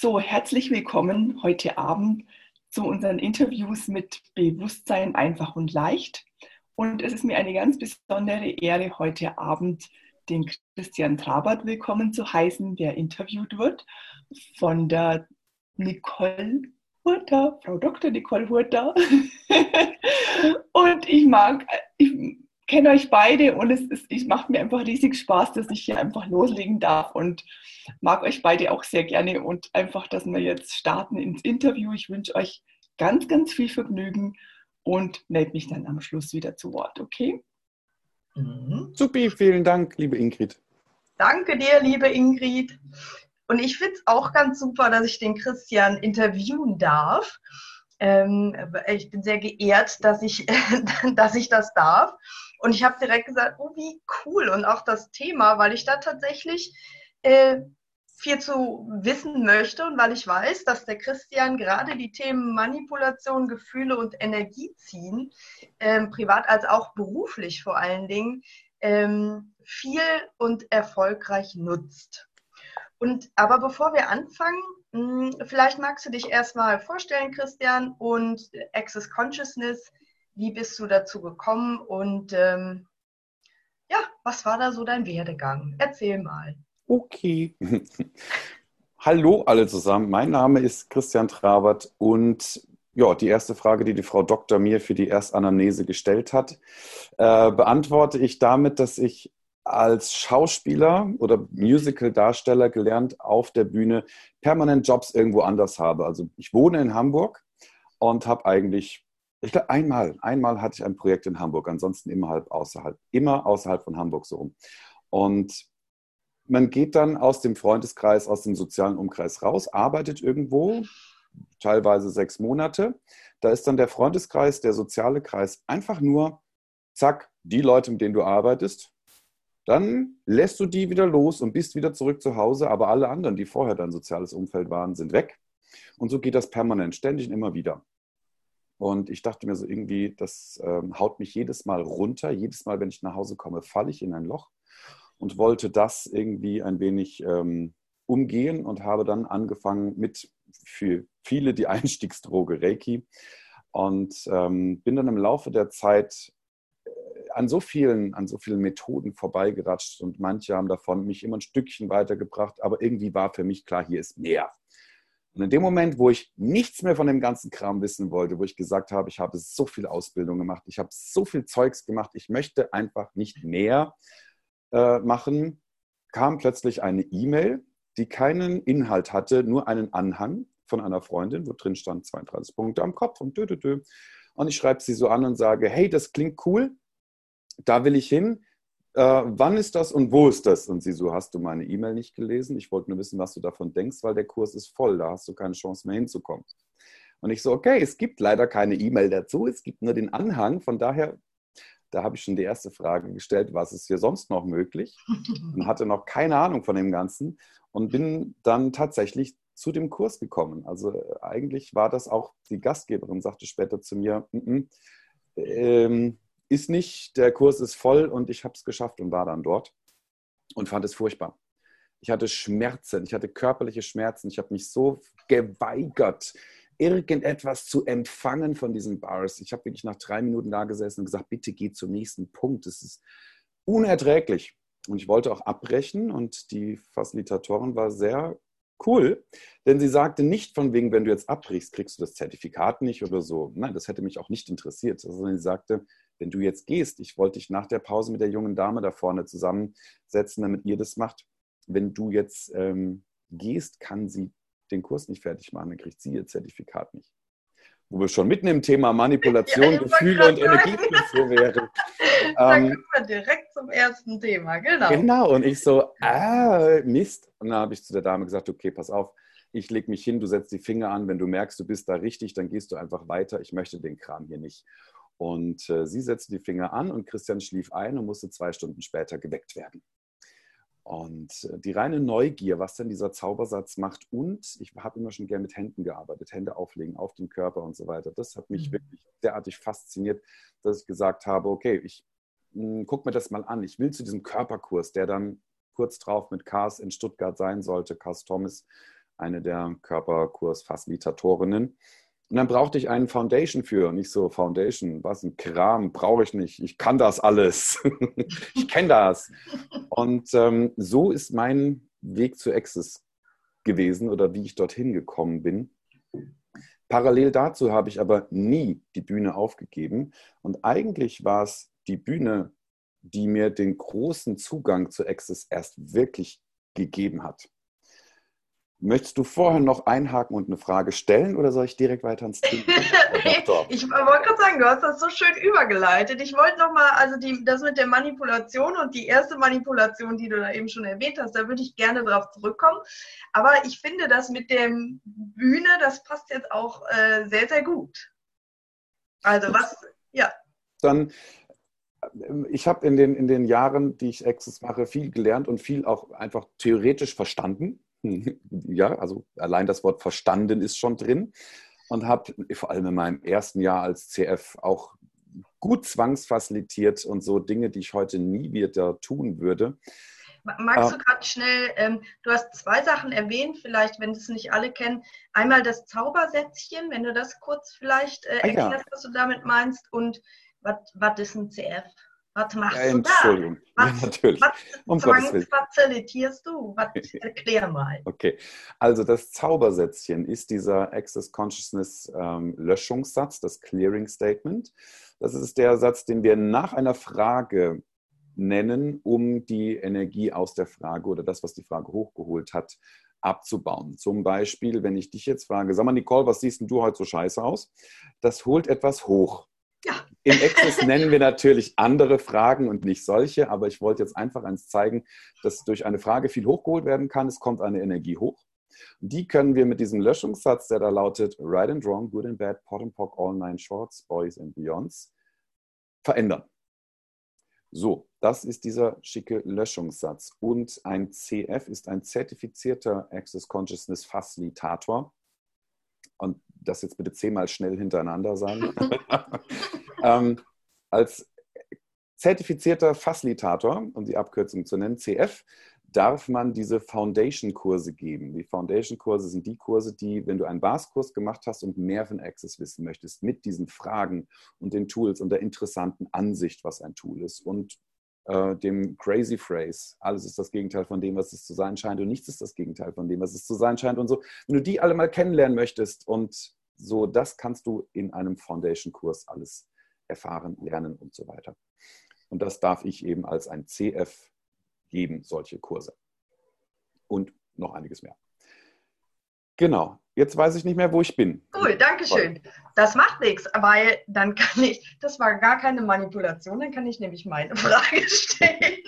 so herzlich willkommen heute Abend zu unseren Interviews mit Bewusstsein einfach und leicht. Und es ist mir eine ganz besondere Ehre, heute Abend den Christian Trabert willkommen zu heißen, der interviewt wird von der Nicole Hurter, Frau Dr. Nicole Hurter. und ich mag, ich kenne euch beide und es, ist, es macht mir einfach riesig Spaß, dass ich hier einfach loslegen darf und mag euch beide auch sehr gerne und einfach, dass wir jetzt starten ins Interview. Ich wünsche euch ganz, ganz viel Vergnügen und melde mich dann am Schluss wieder zu Wort, okay? Mhm. Supi, vielen Dank, liebe Ingrid. Danke dir, liebe Ingrid. Und ich finde es auch ganz super, dass ich den Christian interviewen darf. Ähm, ich bin sehr geehrt, dass ich, dass ich das darf. Und ich habe direkt gesagt, oh, wie cool. Und auch das Thema, weil ich da tatsächlich äh, viel zu wissen möchte und weil ich weiß, dass der Christian gerade die Themen Manipulation, Gefühle und Energie ziehen, ähm, privat als auch beruflich vor allen Dingen, ähm, viel und erfolgreich nutzt. Und aber bevor wir anfangen, mh, hm, vielleicht magst du dich erstmal vorstellen, Christian, und Access Consciousness wie bist du dazu gekommen und ähm, ja, was war da so dein Werdegang? Erzähl mal. Okay. Hallo alle zusammen. Mein Name ist Christian Trabert und ja, die erste Frage, die die Frau Doktor mir für die Erstanamnese gestellt hat, äh, beantworte ich damit, dass ich als Schauspieler oder Musical-Darsteller gelernt auf der Bühne permanent Jobs irgendwo anders habe. Also ich wohne in Hamburg und habe eigentlich ich glaube, einmal, einmal hatte ich ein Projekt in Hamburg, ansonsten immer halb außerhalb, immer außerhalb von Hamburg so rum. Und man geht dann aus dem Freundeskreis, aus dem sozialen Umkreis raus, arbeitet irgendwo, teilweise sechs Monate. Da ist dann der Freundeskreis, der soziale Kreis einfach nur, zack, die Leute, mit denen du arbeitest. Dann lässt du die wieder los und bist wieder zurück zu Hause, aber alle anderen, die vorher dein soziales Umfeld waren, sind weg. Und so geht das permanent, ständig und immer wieder. Und ich dachte mir so irgendwie, das ähm, haut mich jedes Mal runter. Jedes Mal, wenn ich nach Hause komme, falle ich in ein Loch und wollte das irgendwie ein wenig ähm, umgehen und habe dann angefangen mit für viele die Einstiegsdroge Reiki und ähm, bin dann im Laufe der Zeit äh, an so vielen, an so vielen Methoden vorbeigeratscht und manche haben davon mich immer ein Stückchen weitergebracht, aber irgendwie war für mich klar, hier ist mehr. Und in dem Moment, wo ich nichts mehr von dem ganzen Kram wissen wollte, wo ich gesagt habe, ich habe so viel Ausbildung gemacht, ich habe so viel Zeugs gemacht, ich möchte einfach nicht mehr äh, machen, kam plötzlich eine E-Mail, die keinen Inhalt hatte, nur einen Anhang von einer Freundin, wo drin stand 32 Punkte am Kopf und dö, dö, dö. Und ich schreibe sie so an und sage, hey, das klingt cool, da will ich hin äh, wann ist das und wo ist das? Und sie so, hast du meine E-Mail nicht gelesen? Ich wollte nur wissen, was du davon denkst, weil der Kurs ist voll, da hast du keine Chance mehr hinzukommen. Und ich so, okay, es gibt leider keine E-Mail dazu, es gibt nur den Anhang, von daher, da habe ich schon die erste Frage gestellt, was ist hier sonst noch möglich? Und hatte noch keine Ahnung von dem Ganzen und bin dann tatsächlich zu dem Kurs gekommen. Also äh, eigentlich war das auch, die Gastgeberin sagte später zu mir, mm -mm, ähm, ist nicht, der Kurs ist voll und ich habe es geschafft und war dann dort und fand es furchtbar. Ich hatte Schmerzen, ich hatte körperliche Schmerzen, ich habe mich so geweigert, irgendetwas zu empfangen von diesen Bars. Ich habe wirklich nach drei Minuten da gesessen und gesagt, bitte geh zum nächsten Punkt. Das ist unerträglich. Und ich wollte auch abbrechen und die Facilitatorin war sehr cool, denn sie sagte nicht von wegen, wenn du jetzt abbrichst, kriegst du das Zertifikat nicht oder so. Nein, das hätte mich auch nicht interessiert. Sondern sie sagte, wenn du jetzt gehst, ich wollte dich nach der Pause mit der jungen Dame da vorne zusammensetzen, damit ihr das macht. Wenn du jetzt ähm, gehst, kann sie den Kurs nicht fertig machen, dann kriegt sie ihr Zertifikat nicht. Wo wir schon mitten im Thema Manipulation, ja, Gefühle und Energieflüsse wären. Dann ähm, kommen wir direkt zum ersten Thema, genau. Genau, und ich so, ah, Mist. Und dann habe ich zu der Dame gesagt, okay, pass auf, ich lege mich hin, du setzt die Finger an, wenn du merkst, du bist da richtig, dann gehst du einfach weiter. Ich möchte den Kram hier nicht. Und äh, sie setzte die Finger an und Christian schlief ein und musste zwei Stunden später geweckt werden. Und äh, die reine Neugier, was denn dieser Zaubersatz macht, und ich habe immer schon gern mit Händen gearbeitet, Hände auflegen auf den Körper und so weiter. Das hat mich mhm. wirklich derartig fasziniert, dass ich gesagt habe, okay, ich hm, guck mir das mal an. Ich will zu diesem Körperkurs, der dann kurz drauf mit Cars in Stuttgart sein sollte, Cars Thomas, eine der Körperkursfacilitatorinnen. Und dann brauchte ich einen Foundation für. Nicht so, Foundation, was ein Kram, brauche ich nicht. Ich kann das alles. ich kenne das. Und ähm, so ist mein Weg zu Access gewesen oder wie ich dorthin gekommen bin. Parallel dazu habe ich aber nie die Bühne aufgegeben. Und eigentlich war es die Bühne, die mir den großen Zugang zu Access erst wirklich gegeben hat. Möchtest du vorher noch einhaken und eine Frage stellen oder soll ich direkt weiter ins Thema? ich wollte gerade sagen, du hast das so schön übergeleitet. Ich wollte nochmal, also die, das mit der Manipulation und die erste Manipulation, die du da eben schon erwähnt hast, da würde ich gerne drauf zurückkommen. Aber ich finde das mit der Bühne, das passt jetzt auch äh, sehr, sehr gut. Also was, ja. Dann äh, ich habe in den, in den Jahren, die ich Access mache, viel gelernt und viel auch einfach theoretisch verstanden. Ja, also allein das Wort verstanden ist schon drin. Und habe vor allem in meinem ersten Jahr als CF auch gut zwangsfacilitiert und so Dinge, die ich heute nie wieder tun würde. Magst du gerade schnell, ähm, du hast zwei Sachen erwähnt, vielleicht, wenn es nicht alle kennen. Einmal das Zaubersätzchen, wenn du das kurz vielleicht äh, erklärst, ah, ja. was du damit meinst. Und was ist ein CF? Was machst ja, du Entschuldigung. da? Was, ja, natürlich. Was um zwangsfazilitierst du? Was, erklär mal. Okay, also das Zaubersätzchen ist dieser Access Consciousness ähm, Löschungssatz, das Clearing Statement. Das ist der Satz, den wir nach einer Frage nennen, um die Energie aus der Frage oder das, was die Frage hochgeholt hat, abzubauen. Zum Beispiel, wenn ich dich jetzt frage, sag mal, Nicole, was siehst denn du heute so scheiße aus? Das holt etwas hoch. Ja. Im Access nennen wir natürlich andere Fragen und nicht solche, aber ich wollte jetzt einfach eins zeigen, dass durch eine Frage viel hochgeholt werden kann. Es kommt eine Energie hoch. Und die können wir mit diesem Löschungssatz, der da lautet Right and Wrong, Good and Bad, Pot and Pock, All Nine Shorts, Boys and Beyonds, verändern. So, das ist dieser schicke Löschungssatz. Und ein CF ist ein zertifizierter Access Consciousness Facilitator. Und das jetzt bitte zehnmal schnell hintereinander sagen. ähm, als zertifizierter Facilitator, um die Abkürzung zu nennen, CF, darf man diese Foundation-Kurse geben. Die Foundation-Kurse sind die Kurse, die, wenn du einen Basiskurs gemacht hast und mehr von Access wissen möchtest, mit diesen Fragen und den Tools und der interessanten Ansicht, was ein Tool ist und äh, dem Crazy Phrase, alles ist das Gegenteil von dem, was es zu sein scheint und nichts ist das Gegenteil von dem, was es zu sein scheint und so. Wenn du die alle mal kennenlernen möchtest und so, das kannst du in einem Foundation-Kurs alles erfahren, lernen und so weiter. Und das darf ich eben als ein CF geben, solche Kurse. Und noch einiges mehr. Genau. Jetzt weiß ich nicht mehr, wo ich bin. Cool, danke schön. Das macht nichts, weil dann kann ich, das war gar keine Manipulation, dann kann ich nämlich meine Frage stellen.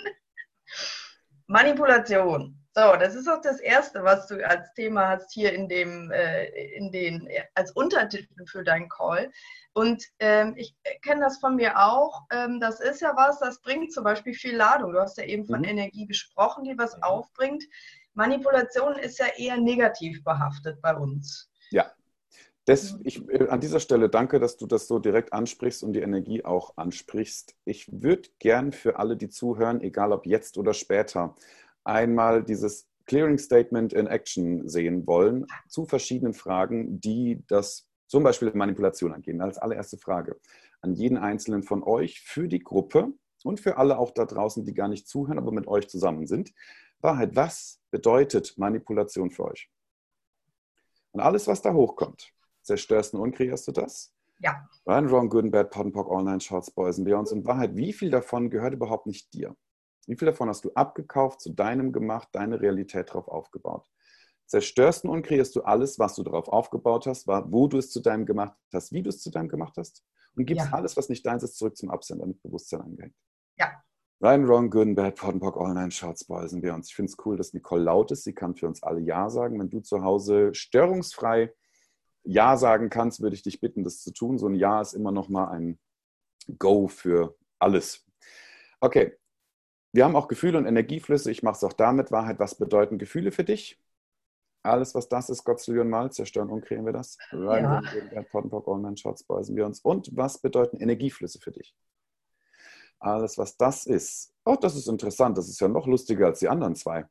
Manipulation. So, das ist auch das Erste, was du als Thema hast hier in dem, äh, in den, als Untertitel für deinen Call. Und ähm, ich kenne das von mir auch. Ähm, das ist ja was, das bringt zum Beispiel viel Ladung. Du hast ja eben von mhm. Energie gesprochen, die was mhm. aufbringt. Manipulation ist ja eher negativ behaftet bei uns. Ja. Das, mhm. ich, äh, an dieser Stelle danke, dass du das so direkt ansprichst und die Energie auch ansprichst. Ich würde gern für alle, die zuhören, egal ob jetzt oder später, einmal dieses Clearing Statement in Action sehen wollen zu verschiedenen Fragen, die das zum Beispiel Manipulation angehen. Als allererste Frage an jeden einzelnen von euch für die Gruppe und für alle auch da draußen, die gar nicht zuhören, aber mit euch zusammen sind. Wahrheit, was bedeutet Manipulation für euch? Und alles, was da hochkommt, zerstörst und unkreierst du das? Ja. Right Wrong, Good and Bad, Pot and Pock, Online Shorts, Boys and Beyonds. Und Wahrheit, wie viel davon gehört überhaupt nicht dir? Wie viel davon hast du abgekauft, zu deinem gemacht, deine Realität darauf aufgebaut? Zerstörst und kreierst du alles, was du darauf aufgebaut hast, wo du es zu deinem gemacht hast, wie du es zu deinem gemacht hast und gibst ja. alles, was nicht deins ist, zurück zum Absender mit Bewusstsein angehängt. Ja. Right Wrong, Good and Bad, All Nine Shots, Boys and Beyonds. Ich finde es cool, dass Nicole laut ist. Sie kann für uns alle Ja sagen. Wenn du zu Hause störungsfrei Ja sagen kannst, würde ich dich bitten, das zu tun. So ein Ja ist immer noch mal ein Go für alles. Okay, wir haben auch Gefühle und Energieflüsse. Ich mache es auch damit. Wahrheit, was bedeuten Gefühle für dich? Alles, was das ist, Gott, Zillion Mal, zerstören und kreieren wir das. Ja. Allman, Shots, beusen wir uns. Und was bedeuten Energieflüsse für dich? Alles, was das ist, Oh, das ist interessant. Das ist ja noch lustiger als die anderen zwei.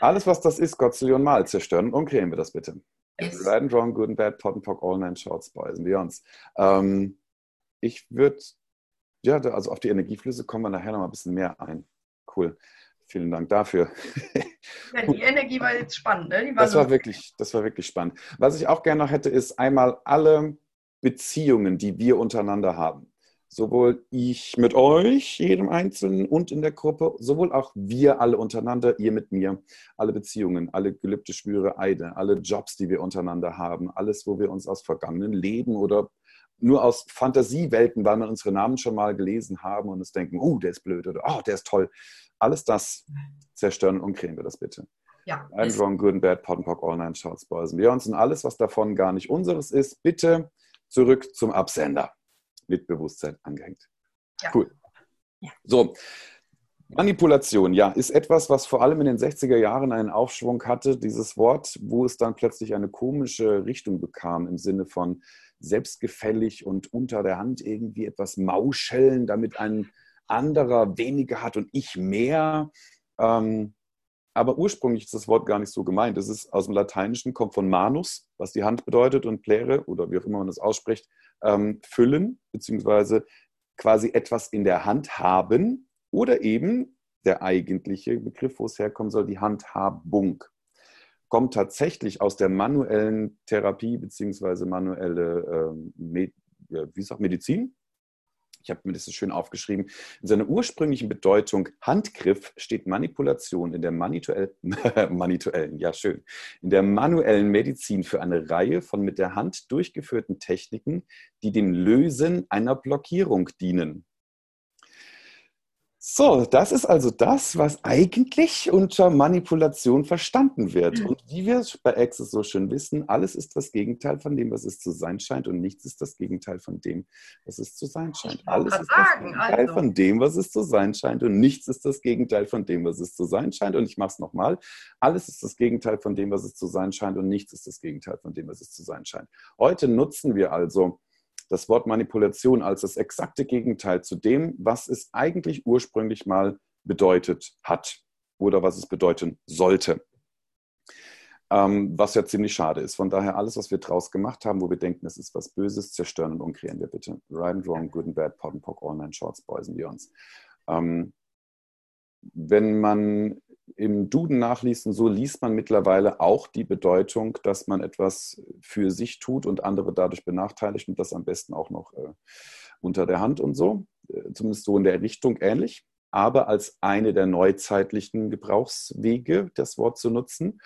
Alles, was das ist, Gottzillion Mal zerstören und umkriegen wir das bitte. Yes. Right and wrong, good and bad, pot and pock, all nine shorts, boys and beyonds. Ähm, ich würde, ja, also auf die Energieflüsse kommen wir nachher noch mal ein bisschen mehr ein. Cool. Vielen Dank dafür. Ja, die Energie war jetzt spannend. Ne? War das, war wirklich, das war wirklich spannend. Was ich auch gerne noch hätte, ist einmal alle Beziehungen, die wir untereinander haben. Sowohl ich mit euch, jedem Einzelnen und in der Gruppe, sowohl auch wir alle untereinander, ihr mit mir, alle Beziehungen, alle Gelübde, Schwüre, Eide, alle Jobs, die wir untereinander haben, alles, wo wir uns aus vergangenen Leben oder nur aus Fantasiewelten, weil wir unsere Namen schon mal gelesen haben und uns denken, oh, der ist blöd oder oh, der ist toll. Alles das zerstören und umkriegen wir das bitte. Ja. And wrong, good and bad, pot and pock, all nine shorts, boys and beyonds und alles, was davon gar nicht unseres ist, bitte zurück zum Absender. Mit Bewusstsein angehängt. Ja. Cool. Ja. So, Manipulation, ja, ist etwas, was vor allem in den 60er Jahren einen Aufschwung hatte, dieses Wort, wo es dann plötzlich eine komische Richtung bekam im Sinne von selbstgefällig und unter der Hand irgendwie etwas mauscheln, damit ein anderer weniger hat und ich mehr. Ähm, aber ursprünglich ist das Wort gar nicht so gemeint. Es ist aus dem Lateinischen, kommt von manus, was die Hand bedeutet, und plere, oder wie auch immer man das ausspricht, ähm, füllen, beziehungsweise quasi etwas in der Hand haben oder eben der eigentliche Begriff, wo es herkommen soll, die Handhabung kommt tatsächlich aus der manuellen Therapie beziehungsweise manuelle äh, wie sagt, Medizin. Ich habe mir das so schön aufgeschrieben. In seiner ursprünglichen Bedeutung Handgriff steht Manipulation in der manuell, ja schön, in der manuellen Medizin für eine Reihe von mit der Hand durchgeführten Techniken, die dem Lösen einer Blockierung dienen. So, das ist also das, was eigentlich unter Manipulation verstanden wird. Mhm. Und wie wir es bei Access so schön wissen, alles ist das Gegenteil von dem, was es zu sein scheint und nichts ist das Gegenteil von dem, was es zu sein scheint. Alles ist das Gegenteil also. von dem, was es zu sein scheint und nichts ist das Gegenteil von dem, was es zu sein scheint. Und ich mache es nochmal. Alles ist das Gegenteil von dem, was es zu sein scheint und nichts ist das Gegenteil von dem, was es zu sein scheint. Heute nutzen wir also das Wort Manipulation als das exakte Gegenteil zu dem, was es eigentlich ursprünglich mal bedeutet hat oder was es bedeuten sollte. Ähm, was ja ziemlich schade ist. Von daher alles, was wir draus gemacht haben, wo wir denken, es ist was Böses, zerstören und umkreieren wir bitte. Right and wrong, good and bad, pot and pock, all nine shorts, boys and beyonds. Ähm, wenn man im Duden nachliest, und so liest man mittlerweile auch die Bedeutung, dass man etwas für sich tut und andere dadurch benachteiligt und das am besten auch noch äh, unter der Hand und so. Äh, zumindest so in der Richtung ähnlich. Aber als eine der neuzeitlichen Gebrauchswege, das Wort zu nutzen.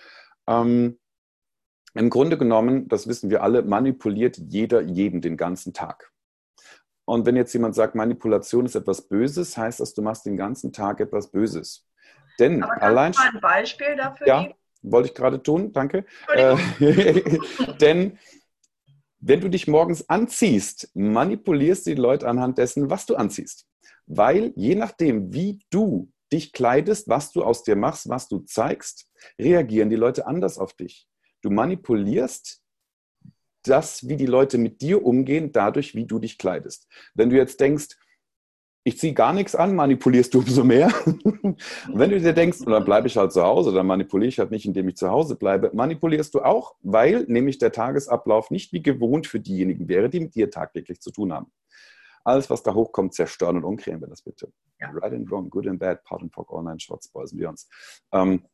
Ähm, Im Grunde genommen, das wissen wir alle, manipuliert jeder jeden den ganzen Tag. Und wenn jetzt jemand sagt, Manipulation ist etwas Böses, heißt das, du machst den ganzen Tag etwas Böses. Denn Aber allein. Mal ein Beispiel dafür ja, geben? wollte ich gerade tun, danke. Äh, denn wenn du dich morgens anziehst, manipulierst du die Leute anhand dessen, was du anziehst. Weil je nachdem, wie du dich kleidest, was du aus dir machst, was du zeigst, reagieren die Leute anders auf dich. Du manipulierst das, wie die Leute mit dir umgehen, dadurch, wie du dich kleidest. Wenn du jetzt denkst, ich ziehe gar nichts an, manipulierst du umso mehr. wenn du dir denkst, dann bleibe ich halt zu Hause, dann manipuliere ich halt nicht, indem ich zu Hause bleibe, manipulierst du auch, weil nämlich der Tagesablauf nicht wie gewohnt für diejenigen wäre, die mit dir tagtäglich zu tun haben. Alles, was da hochkommt, zerstören und umkriegen wir das bitte. Ja. Right and wrong, good and bad, part and pock, all nine shots, boys and beyonds. Ähm,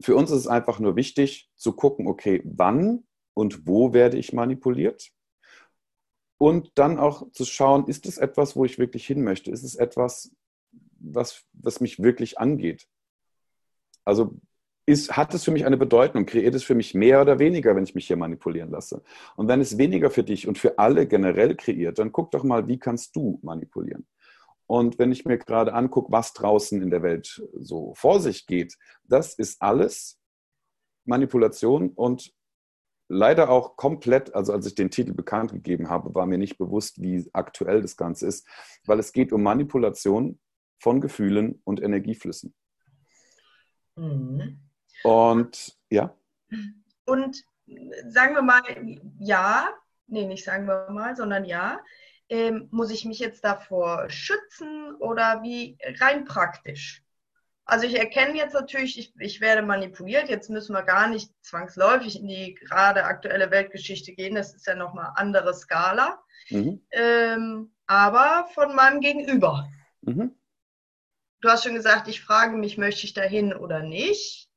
für uns ist es einfach nur wichtig zu gucken, okay, wann und wo werde ich manipuliert? Und dann auch zu schauen, ist es etwas, wo ich wirklich hin möchte? Ist es etwas, was, was mich wirklich angeht? Also ist, hat es für mich eine Bedeutung? Kreiert es für mich mehr oder weniger, wenn ich mich hier manipulieren lasse? Und wenn es weniger für dich und für alle generell kreiert, dann guck doch mal, wie kannst du manipulieren? Und wenn ich mir gerade angucke, was draußen in der Welt so vor sich geht, das ist alles Manipulation und leider auch komplett, also als ich den Titel bekannt gegeben habe, war mir nicht bewusst, wie aktuell das Ganze ist, weil es geht um Manipulation von Gefühlen und Energieflüssen. Mhm. Und ja. Und sagen wir mal, ja, nee, nicht sagen wir mal, sondern ja, ähm, muss ich mich jetzt davor schützen oder wie rein praktisch? Also ich erkenne jetzt natürlich, ich, ich werde manipuliert. Jetzt müssen wir gar nicht zwangsläufig in die gerade aktuelle Weltgeschichte gehen. Das ist ja nochmal eine andere Skala. Mhm. Ähm, aber von meinem Gegenüber. Mhm. Du hast schon gesagt, ich frage mich, möchte ich dahin oder nicht?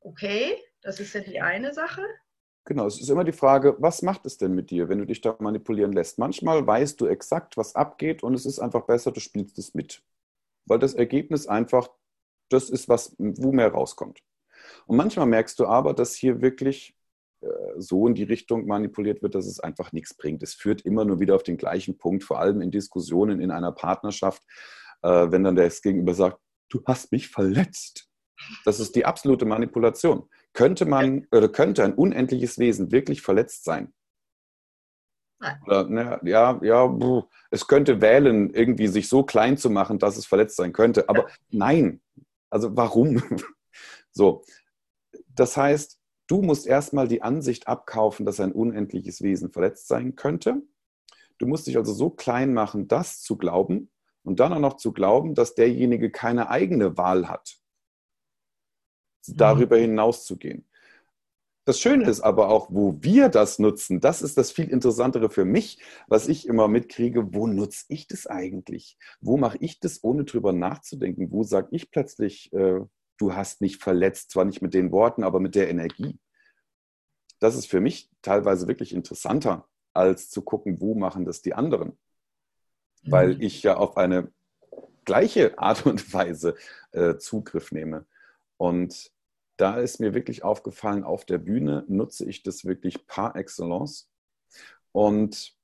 Okay, das ist ja die eine Sache. Genau, es ist immer die Frage, was macht es denn mit dir, wenn du dich da manipulieren lässt? Manchmal weißt du exakt, was abgeht und es ist einfach besser, du spielst es mit. Weil das Ergebnis einfach das ist was, wo mehr rauskommt. Und manchmal merkst du aber, dass hier wirklich äh, so in die Richtung manipuliert wird, dass es einfach nichts bringt. Es führt immer nur wieder auf den gleichen Punkt, vor allem in Diskussionen in einer Partnerschaft, äh, wenn dann der Gegenüber sagt, du hast mich verletzt. Das ist die absolute Manipulation. Könnte man oder könnte ein unendliches Wesen wirklich verletzt sein? Oder, ja, ja, es könnte wählen, irgendwie sich so klein zu machen, dass es verletzt sein könnte. Aber nein, also warum? so, das heißt, du musst erstmal die Ansicht abkaufen, dass ein unendliches Wesen verletzt sein könnte. Du musst dich also so klein machen, das zu glauben und dann auch noch zu glauben, dass derjenige keine eigene Wahl hat, mhm. darüber hinaus zu gehen. Das Schöne ist aber auch, wo wir das nutzen, das ist das viel Interessantere für mich, was ich immer mitkriege, wo nutze ich das eigentlich? Wo mache ich das, ohne drüber nachzudenken? Wo sage ich plötzlich, äh, du hast mich verletzt, zwar nicht mit den Worten, aber mit der Energie? Das ist für mich teilweise wirklich interessanter, als zu gucken, wo machen das die anderen. Mhm. Weil ich ja auf eine gleiche Art und Weise äh, Zugriff nehme. Und da ist mir wirklich aufgefallen, auf der Bühne nutze ich das wirklich par excellence. Und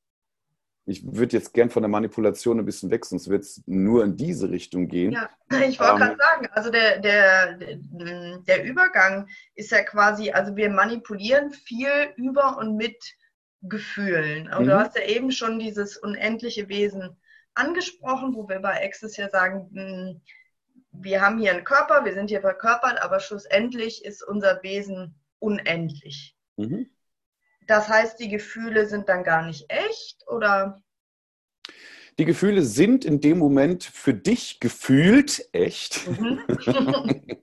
ich würde jetzt gern von der Manipulation ein bisschen weg, sonst wird es nur in diese Richtung gehen. Ja, ich wollte ähm, gerade sagen, also der, der, der Übergang ist ja quasi, also wir manipulieren viel über und mit Gefühlen. Und mhm. du hast ja eben schon dieses unendliche Wesen angesprochen, wo wir bei Access ja sagen, hm, wir haben hier einen Körper, wir sind hier verkörpert, aber schlussendlich ist unser Wesen unendlich. Mhm. Das heißt, die Gefühle sind dann gar nicht echt oder? Die Gefühle sind in dem Moment für dich gefühlt echt. Mhm.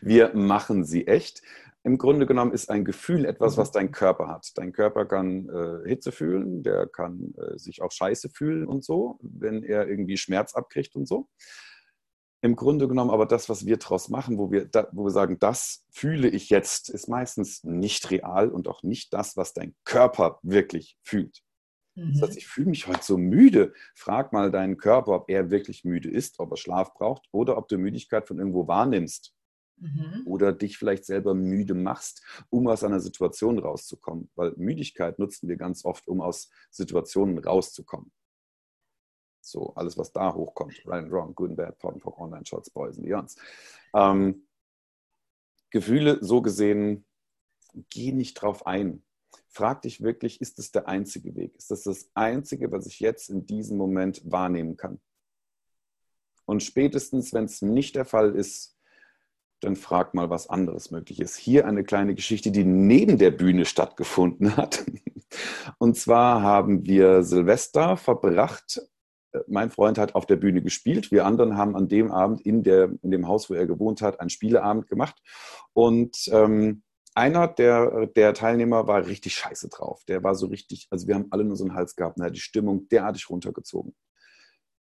wir machen sie echt. Im Grunde genommen ist ein Gefühl etwas, was dein Körper hat. Dein Körper kann äh, Hitze fühlen, der kann äh, sich auch scheiße fühlen und so, wenn er irgendwie Schmerz abkriegt und so im Grunde genommen aber das, was wir daraus machen, wo wir, da, wo wir sagen, das fühle ich jetzt, ist meistens nicht real und auch nicht das, was dein Körper wirklich fühlt. Mhm. Das heißt, ich fühle mich heute so müde. Frag mal deinen Körper, ob er wirklich müde ist, ob er Schlaf braucht oder ob du Müdigkeit von irgendwo wahrnimmst. Mhm. Oder dich vielleicht selber müde machst, um aus einer Situation rauszukommen. Weil Müdigkeit nutzen wir ganz oft, um aus Situationen rauszukommen. So alles, was da hochkommt. Right and wrong, good and bad, pot and pock, online shots, boys and beyonds. Ähm, Gefühle so gesehen, geh nicht drauf ein. Frag dich wirklich, ist das der einzige Weg? Ist das das einzige, was ich jetzt in diesem Moment wahrnehmen kann? Und spätestens, wenn es nicht der Fall ist, dann frag mal, was anderes möglich ist. Hier eine kleine Geschichte, die neben der Bühne stattgefunden hat. Und zwar haben wir Silvester verbracht mein Freund hat auf der Bühne gespielt. Wir anderen haben an dem Abend in, der, in dem Haus, wo er gewohnt hat, einen Spieleabend gemacht. Und ähm, einer der, der Teilnehmer war richtig scheiße drauf. Der war so richtig, also wir haben alle nur so einen Hals gehabt und er hat die Stimmung derartig runtergezogen.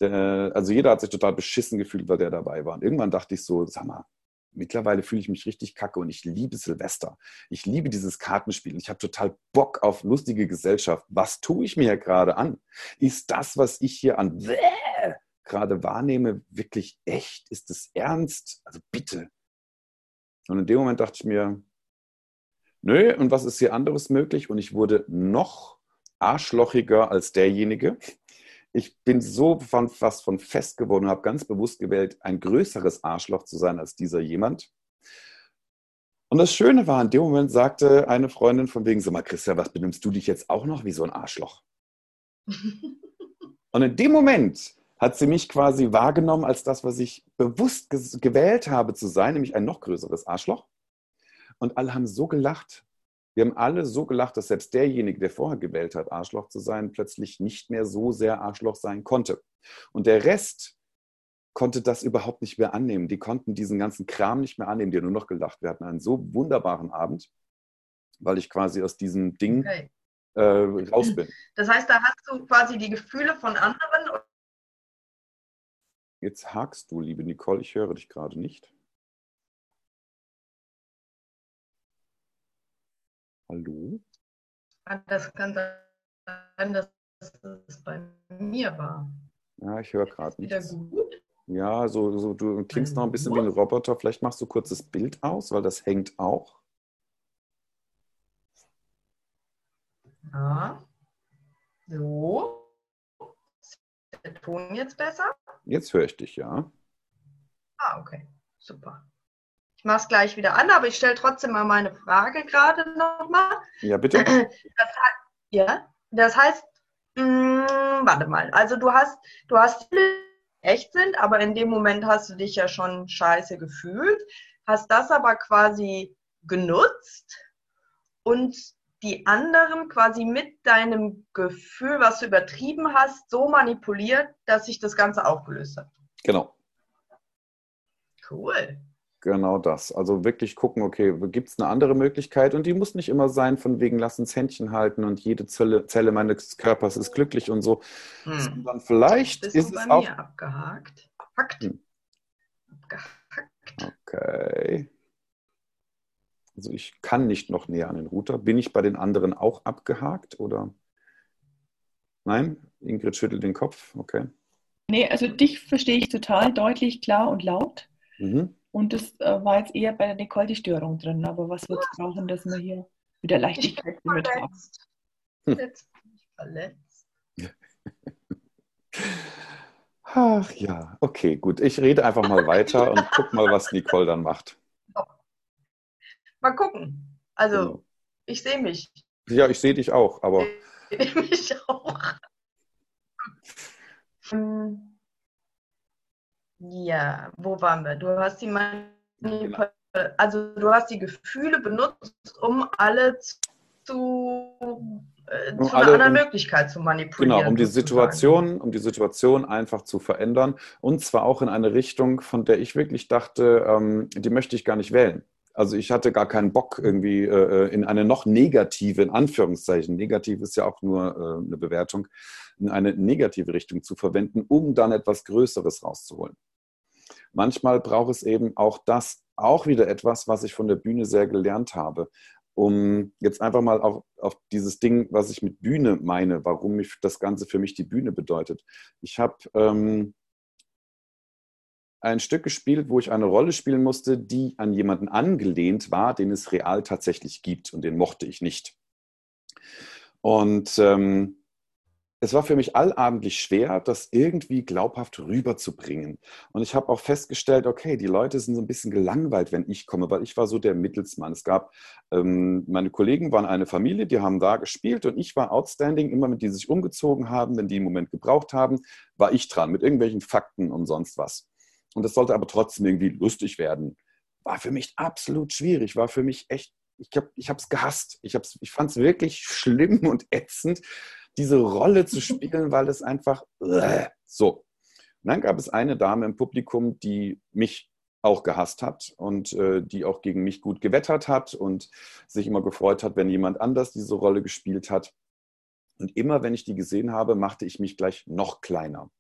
Der, also jeder hat sich total beschissen gefühlt, weil der dabei war. Und irgendwann dachte ich so, sag mal, mittlerweile fühle ich mich richtig kacke und ich liebe Silvester. Ich liebe dieses Kartenspiel. Ich habe total Bock auf lustige Gesellschaft. Was tue ich mir gerade an? Ist das, was ich hier an gerade wahrnehme, wirklich echt? Ist es ernst? Also bitte. Und in dem Moment dachte ich mir, nö, und was ist hier anderes möglich? Und ich wurde noch arschlochiger als derjenige, ich bin so von, fast von fest geworden und habe ganz bewusst gewählt, ein größeres Arschloch zu sein als dieser jemand. Und das Schöne war, in dem Moment sagte eine Freundin von wegen, so mal Christian, was benimmst du dich jetzt auch noch wie so ein Arschloch? und in dem Moment hat sie mich quasi wahrgenommen als das, was ich bewusst gewählt habe zu sein, nämlich ein noch größeres Arschloch. Und alle haben so gelacht. Wir haben alle so gelacht, dass selbst derjenige, der vorher gewählt hat, Arschloch zu sein, plötzlich nicht mehr so sehr Arschloch sein konnte. Und der Rest konnte das überhaupt nicht mehr annehmen. Die konnten diesen ganzen Kram nicht mehr annehmen, die haben nur noch gelacht. Wir hatten einen so wunderbaren Abend, weil ich quasi aus diesem Ding okay. äh, raus bin. Das heißt, da hast du quasi die Gefühle von anderen. Jetzt hakst du, liebe Nicole, ich höre dich gerade nicht. Hallo? Ah, das kann sein, dass es bei mir war. Ja, ich höre gerade nicht. Wieder gut? Ja, so, so du klingst noch ein bisschen wie ein Roboter. Vielleicht machst du kurz das Bild aus, weil das hängt auch. Ja. So. Ist der Ton jetzt besser? Jetzt höre ich dich, ja. Ah, okay. Super. Ich mache es gleich wieder an, aber ich stelle trotzdem mal meine Frage gerade nochmal. Ja, bitte. Das, ja, das heißt, mh, mm, warte mal, also du hast, du hast echt sind, aber in dem Moment hast du dich ja schon scheiße gefühlt, hast das aber quasi genutzt und die anderen quasi mit deinem Gefühl, was du übertrieben hast, so manipuliert, dass sich das Ganze aufgelöst hat. Genau. Cool. Genau das. Also wirklich gucken, okay, gibt es eine andere Möglichkeit? Und die muss nicht immer sein, von wegen, lass uns Händchen halten und jede Zelle, Zelle meines Körpers ist glücklich und so. Hm. Sondern vielleicht Bist ist du bei es auch. abgehakt. Hackt. Hm. Abgehackt. Okay. Also ich kann nicht noch näher an den Router. Bin ich bei den anderen auch abgehakt oder? Nein? Ingrid schüttelt den Kopf. Okay. Nee, also dich verstehe ich total deutlich, klar und laut. Mhm. Und das äh, war jetzt eher bei der Nicole die Störung drin. Aber was wird es brauchen, dass wir hier wieder Leichtigkeit mit haben? Jetzt bin ich verletzt. Ach ja, okay, gut. Ich rede einfach mal weiter und guck mal, was Nicole dann macht. Mal gucken. Also, genau. ich sehe mich. Ja, ich sehe dich auch, aber. Ich sehe mich auch. Ja, wo waren wir? Du hast die genau. also du hast die Gefühle benutzt, um alle zu, äh, um zu alle, einer anderen Möglichkeit zu manipulieren. Genau, um die Situation, um die Situation einfach zu verändern und zwar auch in eine Richtung, von der ich wirklich dachte, ähm, die möchte ich gar nicht wählen. Also ich hatte gar keinen Bock irgendwie äh, in eine noch negative, in Anführungszeichen, negativ ist ja auch nur äh, eine Bewertung, in eine negative Richtung zu verwenden, um dann etwas Größeres rauszuholen. Manchmal braucht es eben auch das, auch wieder etwas, was ich von der Bühne sehr gelernt habe. Um jetzt einfach mal auf, auf dieses Ding, was ich mit Bühne meine, warum mich das Ganze für mich die Bühne bedeutet. Ich habe ähm, ein Stück gespielt, wo ich eine Rolle spielen musste, die an jemanden angelehnt war, den es real tatsächlich gibt und den mochte ich nicht. Und ähm, es war für mich allabendlich schwer, das irgendwie glaubhaft rüberzubringen. Und ich habe auch festgestellt, okay, die Leute sind so ein bisschen gelangweilt, wenn ich komme, weil ich war so der Mittelsmann. Es gab, ähm, meine Kollegen waren eine Familie, die haben da gespielt und ich war outstanding. Immer wenn die sich umgezogen haben, wenn die einen Moment gebraucht haben, war ich dran mit irgendwelchen Fakten und sonst was. Und das sollte aber trotzdem irgendwie lustig werden. War für mich absolut schwierig, war für mich echt ich habe es gehasst. Ich, ich fand es wirklich schlimm und ätzend, diese Rolle zu spielen, weil es einfach äh, so. Und dann gab es eine Dame im Publikum, die mich auch gehasst hat und äh, die auch gegen mich gut gewettert hat und sich immer gefreut hat, wenn jemand anders diese Rolle gespielt hat. Und immer, wenn ich die gesehen habe, machte ich mich gleich noch kleiner.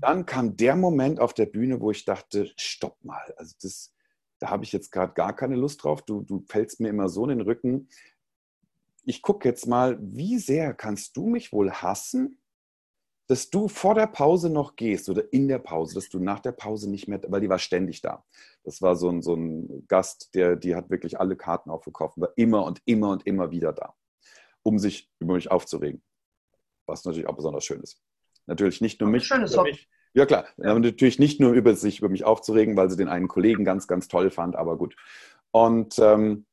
Dann kam der Moment auf der Bühne, wo ich dachte, stopp mal, also das, da habe ich jetzt gerade gar keine Lust drauf. Du, du fällst mir immer so in den Rücken ich gucke jetzt mal, wie sehr kannst du mich wohl hassen, dass du vor der Pause noch gehst oder in der Pause, dass du nach der Pause nicht mehr, weil die war ständig da. Das war so ein, so ein Gast, der, die hat wirklich alle Karten aufgekauft, war immer und immer und immer wieder da, um sich über mich aufzuregen. Was natürlich auch besonders schön ist. Natürlich nicht nur mich. Schönes mich. Ja klar, ja. natürlich nicht nur über sich über mich aufzuregen, weil sie den einen Kollegen ganz, ganz toll fand, aber gut. Und ähm,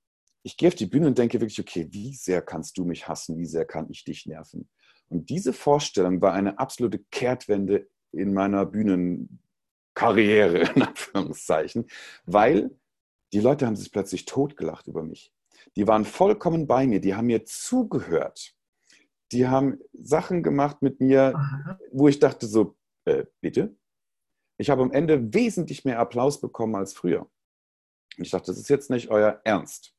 ich gehe auf die Bühne und denke wirklich, okay, wie sehr kannst du mich hassen, wie sehr kann ich dich nerven? Und diese Vorstellung war eine absolute Kehrtwende in meiner Bühnenkarriere, in Anführungszeichen, weil die Leute haben sich plötzlich totgelacht über mich. Die waren vollkommen bei mir, die haben mir zugehört. Die haben Sachen gemacht mit mir, Aha. wo ich dachte so, äh, bitte? Ich habe am Ende wesentlich mehr Applaus bekommen als früher. Ich dachte, das ist jetzt nicht euer Ernst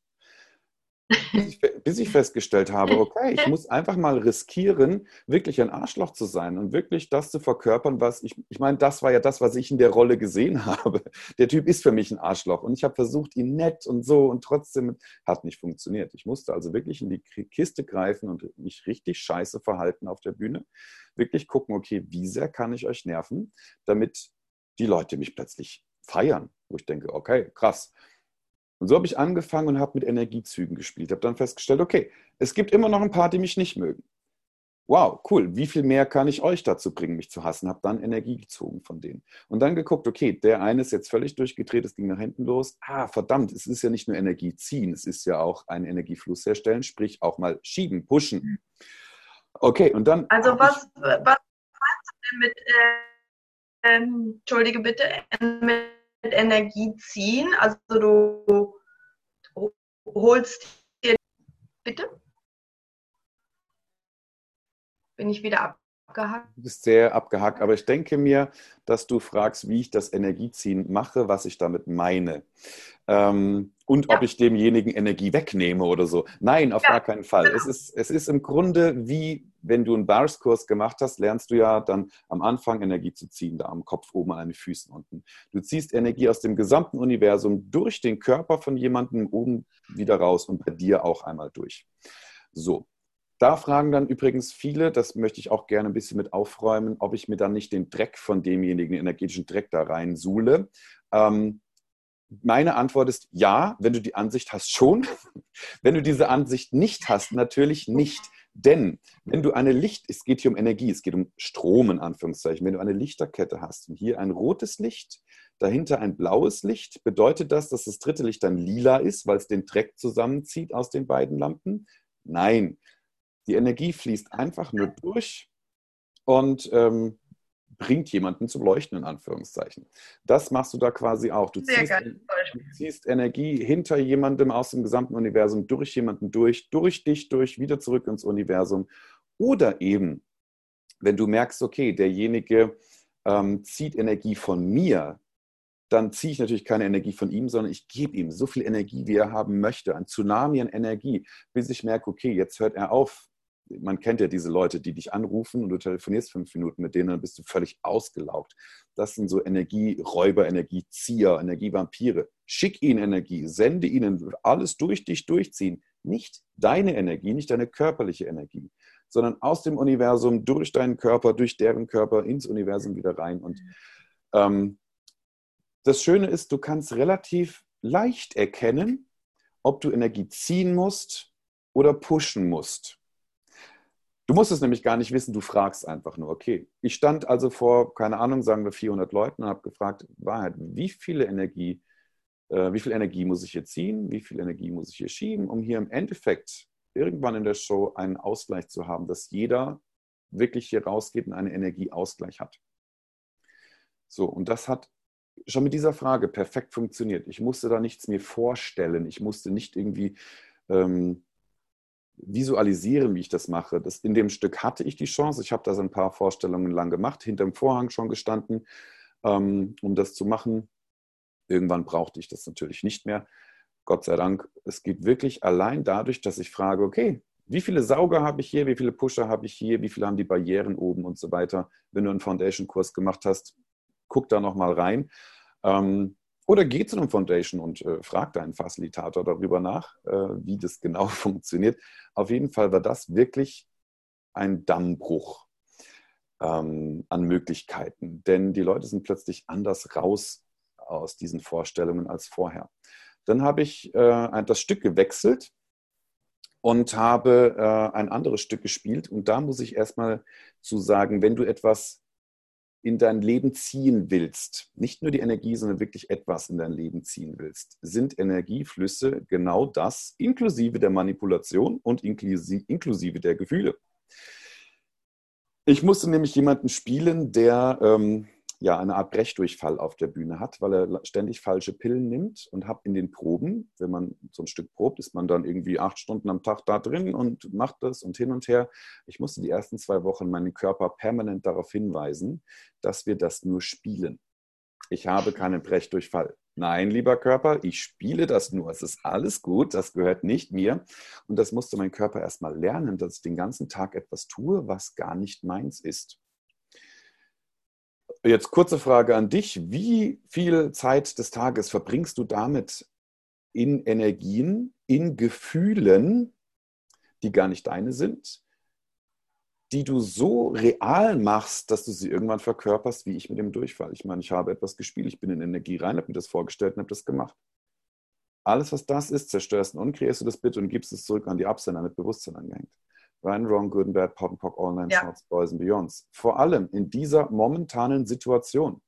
bis ich, bis ich, festgestellt habe, okay, ich muss einfach mal riskieren, wirklich ein Arschloch zu sein und wirklich das zu verkörpern, was ich, ich meine, das war ja das, was ich in der Rolle gesehen habe. Der Typ ist für mich ein Arschloch und ich habe versucht, ihn nett und so und trotzdem hat nicht funktioniert. Ich musste also wirklich in die Kiste greifen und mich richtig scheiße verhalten auf der Bühne. Wirklich gucken, okay, wie sehr kann ich euch nerven, damit die Leute mich plötzlich feiern, wo ich denke, okay, krass und so habe ich angefangen und habe mit Energiezügen gespielt. Habe dann festgestellt, okay, es gibt immer noch ein paar, die mich nicht mögen. Wow, cool. Wie viel mehr kann ich euch dazu bringen, mich zu hassen? Habe dann Energie gezogen von denen. Und dann geguckt, okay, der eine ist jetzt völlig durchgedreht, es ging nach hinten los. Ah, verdammt, es ist ja nicht nur Energie ziehen, es ist ja auch einen Energiefluss herstellen, sprich auch mal schieben, pushen. Okay, und dann. Also, was, was meinst du denn mit, äh, ähm, entschuldige bitte, mit Energie ziehen. Also du holst dir, bitte? Bin ich wieder abgehackt? Du bist sehr abgehackt, aber ich denke mir, dass du fragst, wie ich das Energieziehen mache, was ich damit meine. Ähm, und ja. ob ich demjenigen Energie wegnehme oder so. Nein, auf ja. gar keinen Fall. Genau. Es, ist, es ist im Grunde wie, wenn du einen Bars-Kurs gemacht hast, lernst du ja dann am Anfang Energie zu ziehen, da am Kopf oben an den Füßen unten. Du ziehst Energie aus dem gesamten Universum durch den Körper von jemandem oben wieder raus und bei dir auch einmal durch. So. Da fragen dann übrigens viele, das möchte ich auch gerne ein bisschen mit aufräumen, ob ich mir dann nicht den Dreck von demjenigen, den energetischen Dreck da rein suhle. Ähm, meine Antwort ist ja, wenn du die Ansicht hast, schon. wenn du diese Ansicht nicht hast, natürlich nicht. Denn wenn du eine Licht, es geht hier um Energie, es geht um Strom in Anführungszeichen, wenn du eine Lichterkette hast und hier ein rotes Licht, dahinter ein blaues Licht, bedeutet das, dass das dritte Licht dann lila ist, weil es den Dreck zusammenzieht aus den beiden Lampen? Nein, die Energie fließt einfach nur durch und ähm, bringt jemanden zum Leuchten, in Anführungszeichen. Das machst du da quasi auch. Du ziehst, du ziehst, Energie hinter jemandem aus dem gesamten Universum, durch jemanden durch, durch dich durch, wieder zurück ins Universum. Oder eben, wenn du merkst, okay, derjenige ähm, zieht Energie von mir, dann ziehe ich natürlich keine Energie von ihm, sondern ich gebe ihm so viel Energie, wie er haben möchte, ein Tsunami an Energie, bis ich merke, okay, jetzt hört er auf, man kennt ja diese Leute, die dich anrufen und du telefonierst fünf Minuten mit denen, dann bist du völlig ausgelaugt. Das sind so Energieräuber, Energiezieher, Energievampire. Schick ihnen Energie, sende ihnen alles durch dich durchziehen. Nicht deine Energie, nicht deine körperliche Energie, sondern aus dem Universum, durch deinen Körper, durch deren Körper ins Universum wieder rein. Und ähm, das Schöne ist, du kannst relativ leicht erkennen, ob du Energie ziehen musst oder pushen musst. Du musst es nämlich gar nicht wissen, du fragst einfach nur, okay. Ich stand also vor, keine Ahnung, sagen wir 400 Leuten und habe gefragt, Wahrheit, wie viele Energie, äh, wie viel Energie muss ich hier ziehen, wie viel Energie muss ich hier schieben, um hier im Endeffekt irgendwann in der Show einen Ausgleich zu haben, dass jeder wirklich hier rausgeht und einen Energieausgleich hat. So, und das hat schon mit dieser Frage perfekt funktioniert. Ich musste da nichts mir vorstellen. Ich musste nicht irgendwie ähm, visualisieren, wie ich das mache. Das, in dem Stück hatte ich die Chance. Ich habe das ein paar Vorstellungen lang gemacht, hinterm Vorhang schon gestanden, ähm, um das zu machen. Irgendwann brauchte ich das natürlich nicht mehr. Gott sei Dank. Es geht wirklich allein dadurch, dass ich frage, okay, wie viele Sauger habe ich hier, wie viele Pusher habe ich hier, wie viele haben die Barrieren oben und so weiter. Wenn du einen Foundation-Kurs gemacht hast, guck da nochmal rein. Ähm, oder geh zu einem Foundation und äh, frag deinen Facilitator darüber nach, äh, wie das genau funktioniert. Auf jeden Fall war das wirklich ein Dammbruch ähm, an Möglichkeiten, denn die Leute sind plötzlich anders raus aus diesen Vorstellungen als vorher. Dann habe ich äh, das Stück gewechselt und habe äh, ein anderes Stück gespielt. Und da muss ich erstmal zu sagen, wenn du etwas in dein Leben ziehen willst, nicht nur die Energie, sondern wirklich etwas in dein Leben ziehen willst, sind Energieflüsse genau das, inklusive der Manipulation und inklusive der Gefühle. Ich musste nämlich jemanden spielen, der ähm, ja eine Art Brechdurchfall auf der Bühne hat, weil er ständig falsche Pillen nimmt und habe in den Proben, wenn man so ein Stück probt, ist man dann irgendwie acht Stunden am Tag da drin und macht das und hin und her. Ich musste die ersten zwei Wochen meinen Körper permanent darauf hinweisen, dass wir das nur spielen. Ich habe keinen Brechdurchfall. Nein, lieber Körper, ich spiele das nur. Es ist alles gut, das gehört nicht mir. Und das musste mein Körper erstmal lernen, dass ich den ganzen Tag etwas tue, was gar nicht meins ist. Jetzt kurze Frage an dich. Wie viel Zeit des Tages verbringst du damit in Energien, in Gefühlen, die gar nicht deine sind, die du so real machst, dass du sie irgendwann verkörperst, wie ich mit dem Durchfall. Ich meine, ich habe etwas gespielt, ich bin in Energie rein, habe mir das vorgestellt und habe das gemacht. Alles, was das ist, zerstörst und kreierst du das bitte und gibst es zurück an die Absender mit Bewusstsein angehängt. Right Wrong, Good and Bad, Pot and Pock, All Nine ja. Shots, Boys and Beyonds. Vor allem in dieser momentanen Situation.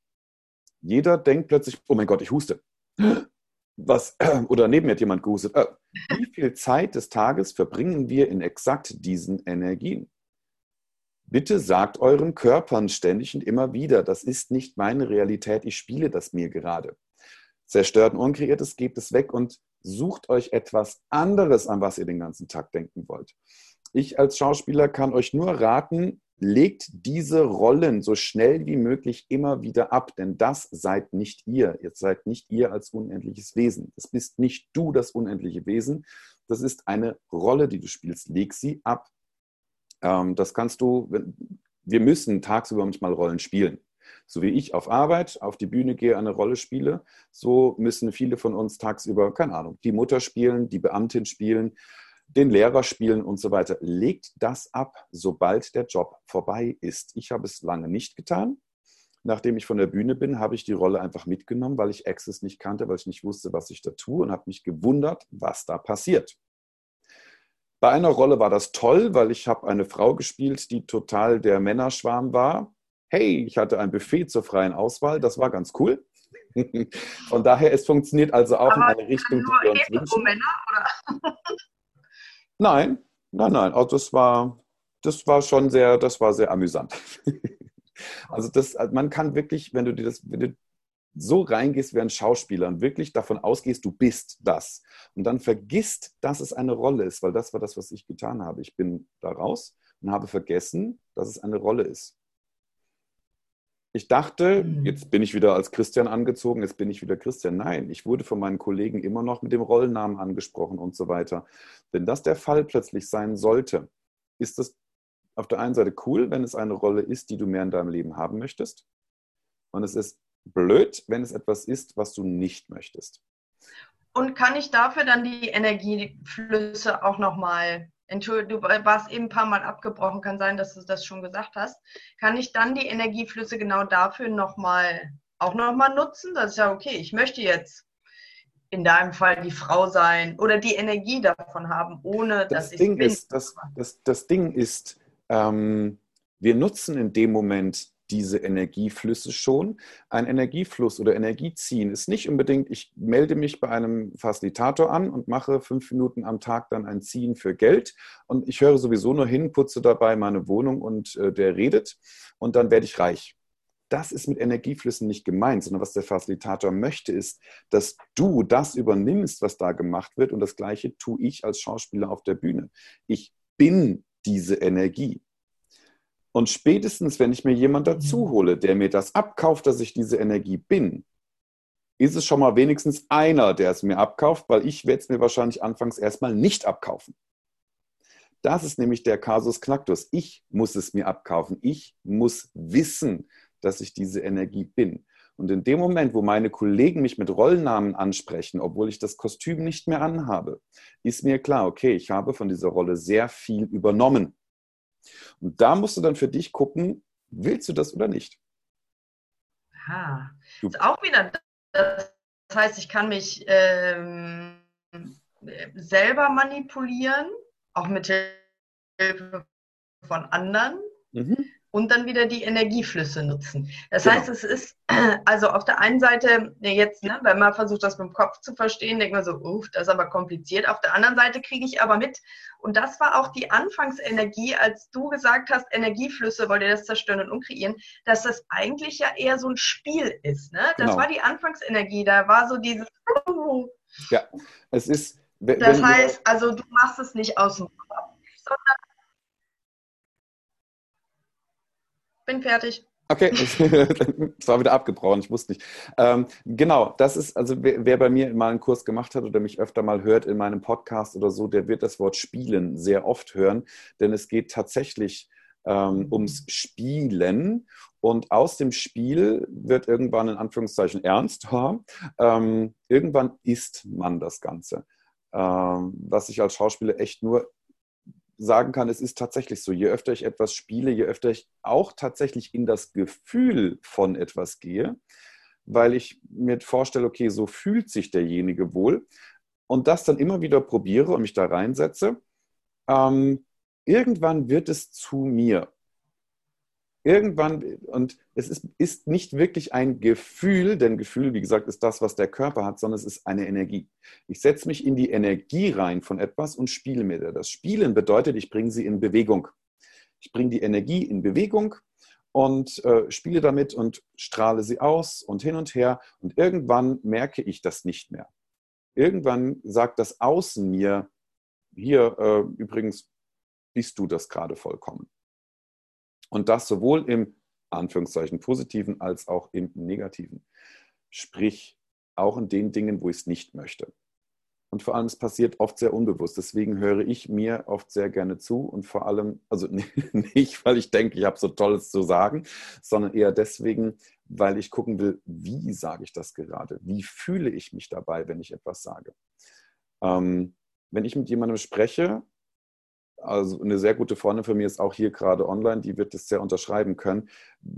Jeder denkt plötzlich, oh mein Gott, ich huste. Was, oder neben mir hat jemand gehustet. Äh, wie viel Zeit des Tages verbringen wir in exakt diesen Energien? Bitte sagt euren Körpern ständig und immer wieder, das ist nicht meine Realität, ich spiele das mir gerade. Zerstört und unkreiertes, gebt es weg und sucht euch etwas anderes, an was ihr den ganzen Tag denken wollt. Ich als Schauspieler kann euch nur raten, legt diese Rollen so schnell wie möglich immer wieder ab, denn das seid nicht ihr. Ihr seid nicht ihr als unendliches Wesen. Das bist nicht du, das unendliche Wesen. Das ist eine Rolle, die du spielst. Leg sie ab. Ähm, das kannst du, wir müssen tagsüber manchmal Rollen spielen. So wie ich auf Arbeit, auf die Bühne gehe, eine Rolle spiele, so müssen viele von uns tagsüber, keine Ahnung, die Mutter spielen, die Beamtin spielen, den Lehrer spielen und so weiter. Legt das ab, sobald der Job vorbei ist. Ich habe es lange nicht getan. Nachdem ich von der Bühne bin, habe ich die Rolle einfach mitgenommen, weil ich Access nicht kannte, weil ich nicht wusste, was ich da tue und habe mich gewundert, was da passiert. Bei einer Rolle war das toll, weil ich habe eine Frau gespielt, die total der Männerschwarm war. Hey, ich hatte ein Buffet zur freien Auswahl, das war ganz cool. Von daher, es funktioniert also auch Aber in eine Richtung, die wir uns wünschen. Männer, Nein, nein, nein. Also das war, das war schon sehr, das war sehr amüsant. also das, man kann wirklich, wenn du dir das, wenn du so reingehst wie ein Schauspieler und wirklich davon ausgehst, du bist das und dann vergisst, dass es eine Rolle ist, weil das war das, was ich getan habe. Ich bin da raus und habe vergessen, dass es eine Rolle ist. Ich dachte, mhm. jetzt bin ich wieder als Christian angezogen, jetzt bin ich wieder Christian. Nein, ich wurde von meinen Kollegen immer noch mit dem Rollennamen angesprochen und so weiter. Wenn das der Fall plötzlich sein sollte, ist das auf der einen Seite cool, wenn es eine Rolle ist, die du mehr in deinem Leben haben möchtest. Und es ist blöd, wenn es etwas ist, was du nicht möchtest. Und kann ich dafür dann die Energieflüsse auch nochmal Entschuldigung, du warst eben ein paar Mal abgebrochen, kann sein, dass du das schon gesagt hast. Kann ich dann die Energieflüsse genau dafür nochmal auch nochmal nutzen? Das ist ja okay, ich möchte jetzt in deinem Fall die Frau sein oder die Energie davon haben, ohne das dass Ding ich bin. Ist, das, das, das Ding ist, ähm, wir nutzen in dem Moment diese Energieflüsse schon. Ein Energiefluss oder Energieziehen ist nicht unbedingt, ich melde mich bei einem Facilitator an und mache fünf Minuten am Tag dann ein Ziehen für Geld und ich höre sowieso nur hin, putze dabei meine Wohnung und äh, der redet und dann werde ich reich. Das ist mit Energieflüssen nicht gemeint, sondern was der Facilitator möchte, ist, dass du das übernimmst, was da gemacht wird. Und das Gleiche tue ich als Schauspieler auf der Bühne. Ich bin diese Energie. Und spätestens, wenn ich mir jemand dazu hole, der mir das abkauft, dass ich diese Energie bin, ist es schon mal wenigstens einer, der es mir abkauft, weil ich werde es mir wahrscheinlich anfangs erstmal nicht abkaufen. Das ist nämlich der Kasus Knacktus. Ich muss es mir abkaufen. Ich muss wissen, dass ich diese Energie bin. Und in dem Moment, wo meine Kollegen mich mit Rollnamen ansprechen, obwohl ich das Kostüm nicht mehr anhabe, ist mir klar, okay, ich habe von dieser Rolle sehr viel übernommen. Und da musst du dann für dich gucken, willst du das oder nicht? Aha. Du, ist auch wieder, das heißt, ich kann mich ähm, selber manipulieren, auch mit Hilfe von anderen. Mhm. Und dann wieder die Energieflüsse nutzen. Das genau. heißt, es ist also auf der einen Seite jetzt, ne, wenn man versucht, das mit dem Kopf zu verstehen, denkt man so, uff, das ist aber kompliziert. Auf der anderen Seite kriege ich aber mit, und das war auch die Anfangsenergie, als du gesagt hast, Energieflüsse wollt ihr das zerstören und umkreieren, dass das eigentlich ja eher so ein Spiel ist. Ne? Das genau. war die Anfangsenergie, da war so dieses. Ja, es ist. Wenn, das heißt, also du machst es nicht aus dem Kopf, sondern bin fertig. Okay, es war wieder abgebrochen, ich wusste nicht. Ähm, genau, das ist, also wer, wer, bei mir mal einen Kurs gemacht hat oder mich öfter mal hört in meinem Podcast oder so, der wird das Wort Spielen sehr oft hören, denn es geht tatsächlich ähm, ums Spielen und aus dem Spiel wird irgendwann in Anführungszeichen ernst. Ähm, irgendwann isst man das Ganze. Ähm, was ich als Schauspieler echt nur sagen kann, es ist tatsächlich so, je öfter ich etwas spiele, je öfter ich auch tatsächlich in das Gefühl von etwas gehe, weil ich mir vorstelle, okay, so fühlt sich derjenige wohl. Und das dann immer wieder probiere und mich da reinsetze, ähm, irgendwann wird es zu mir irgendwann, und es ist, ist nicht wirklich ein Gefühl, denn Gefühl, wie gesagt, ist das, was der Körper hat, sondern es ist eine Energie. Ich setze mich in die Energie rein von etwas und spiele mit der. Das Spielen bedeutet, ich bringe sie in Bewegung. Ich bringe die Energie in Bewegung und äh, spiele damit und strahle sie aus und hin und her. Und irgendwann merke ich das nicht mehr. Irgendwann sagt das Außen mir, hier äh, übrigens bist du das gerade vollkommen. Und das sowohl im Anführungszeichen positiven als auch im negativen. Sprich, auch in den Dingen, wo ich es nicht möchte. Und vor allem, es passiert oft sehr unbewusst. Deswegen höre ich mir oft sehr gerne zu und vor allem, also nicht, weil ich denke, ich habe so Tolles zu sagen, sondern eher deswegen, weil ich gucken will, wie sage ich das gerade? Wie fühle ich mich dabei, wenn ich etwas sage? Ähm, wenn ich mit jemandem spreche also eine sehr gute Freundin von mir ist auch hier gerade online, die wird das sehr unterschreiben können.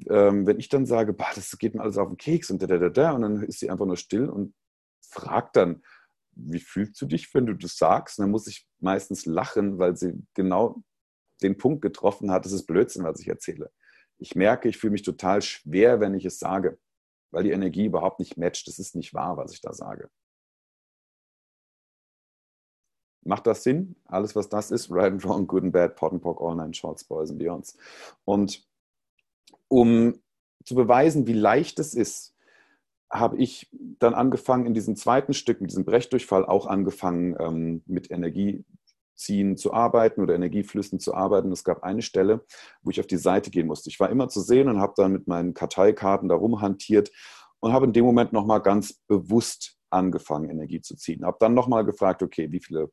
Ähm, wenn ich dann sage, bah, das geht mir alles auf den Keks und da, da, da, da, und dann ist sie einfach nur still und fragt dann, wie fühlst du dich, wenn du das sagst? Und dann muss ich meistens lachen, weil sie genau den Punkt getroffen hat, das ist Blödsinn, was ich erzähle. Ich merke, ich fühle mich total schwer, wenn ich es sage, weil die Energie überhaupt nicht matcht. Das ist nicht wahr, was ich da sage. Macht das Sinn? Alles, was das ist, right and wrong, good and bad, pot and pock, all nine shorts, boys and beyonds. Und um zu beweisen, wie leicht es ist, habe ich dann angefangen, in diesem zweiten Stück, mit diesem Brechdurchfall, auch angefangen, ähm, mit Energieziehen zu arbeiten oder Energieflüssen zu arbeiten. Es gab eine Stelle, wo ich auf die Seite gehen musste. Ich war immer zu sehen und habe dann mit meinen Karteikarten da rumhantiert und habe in dem Moment nochmal ganz bewusst angefangen, Energie zu ziehen. Habe dann nochmal gefragt, okay, wie viele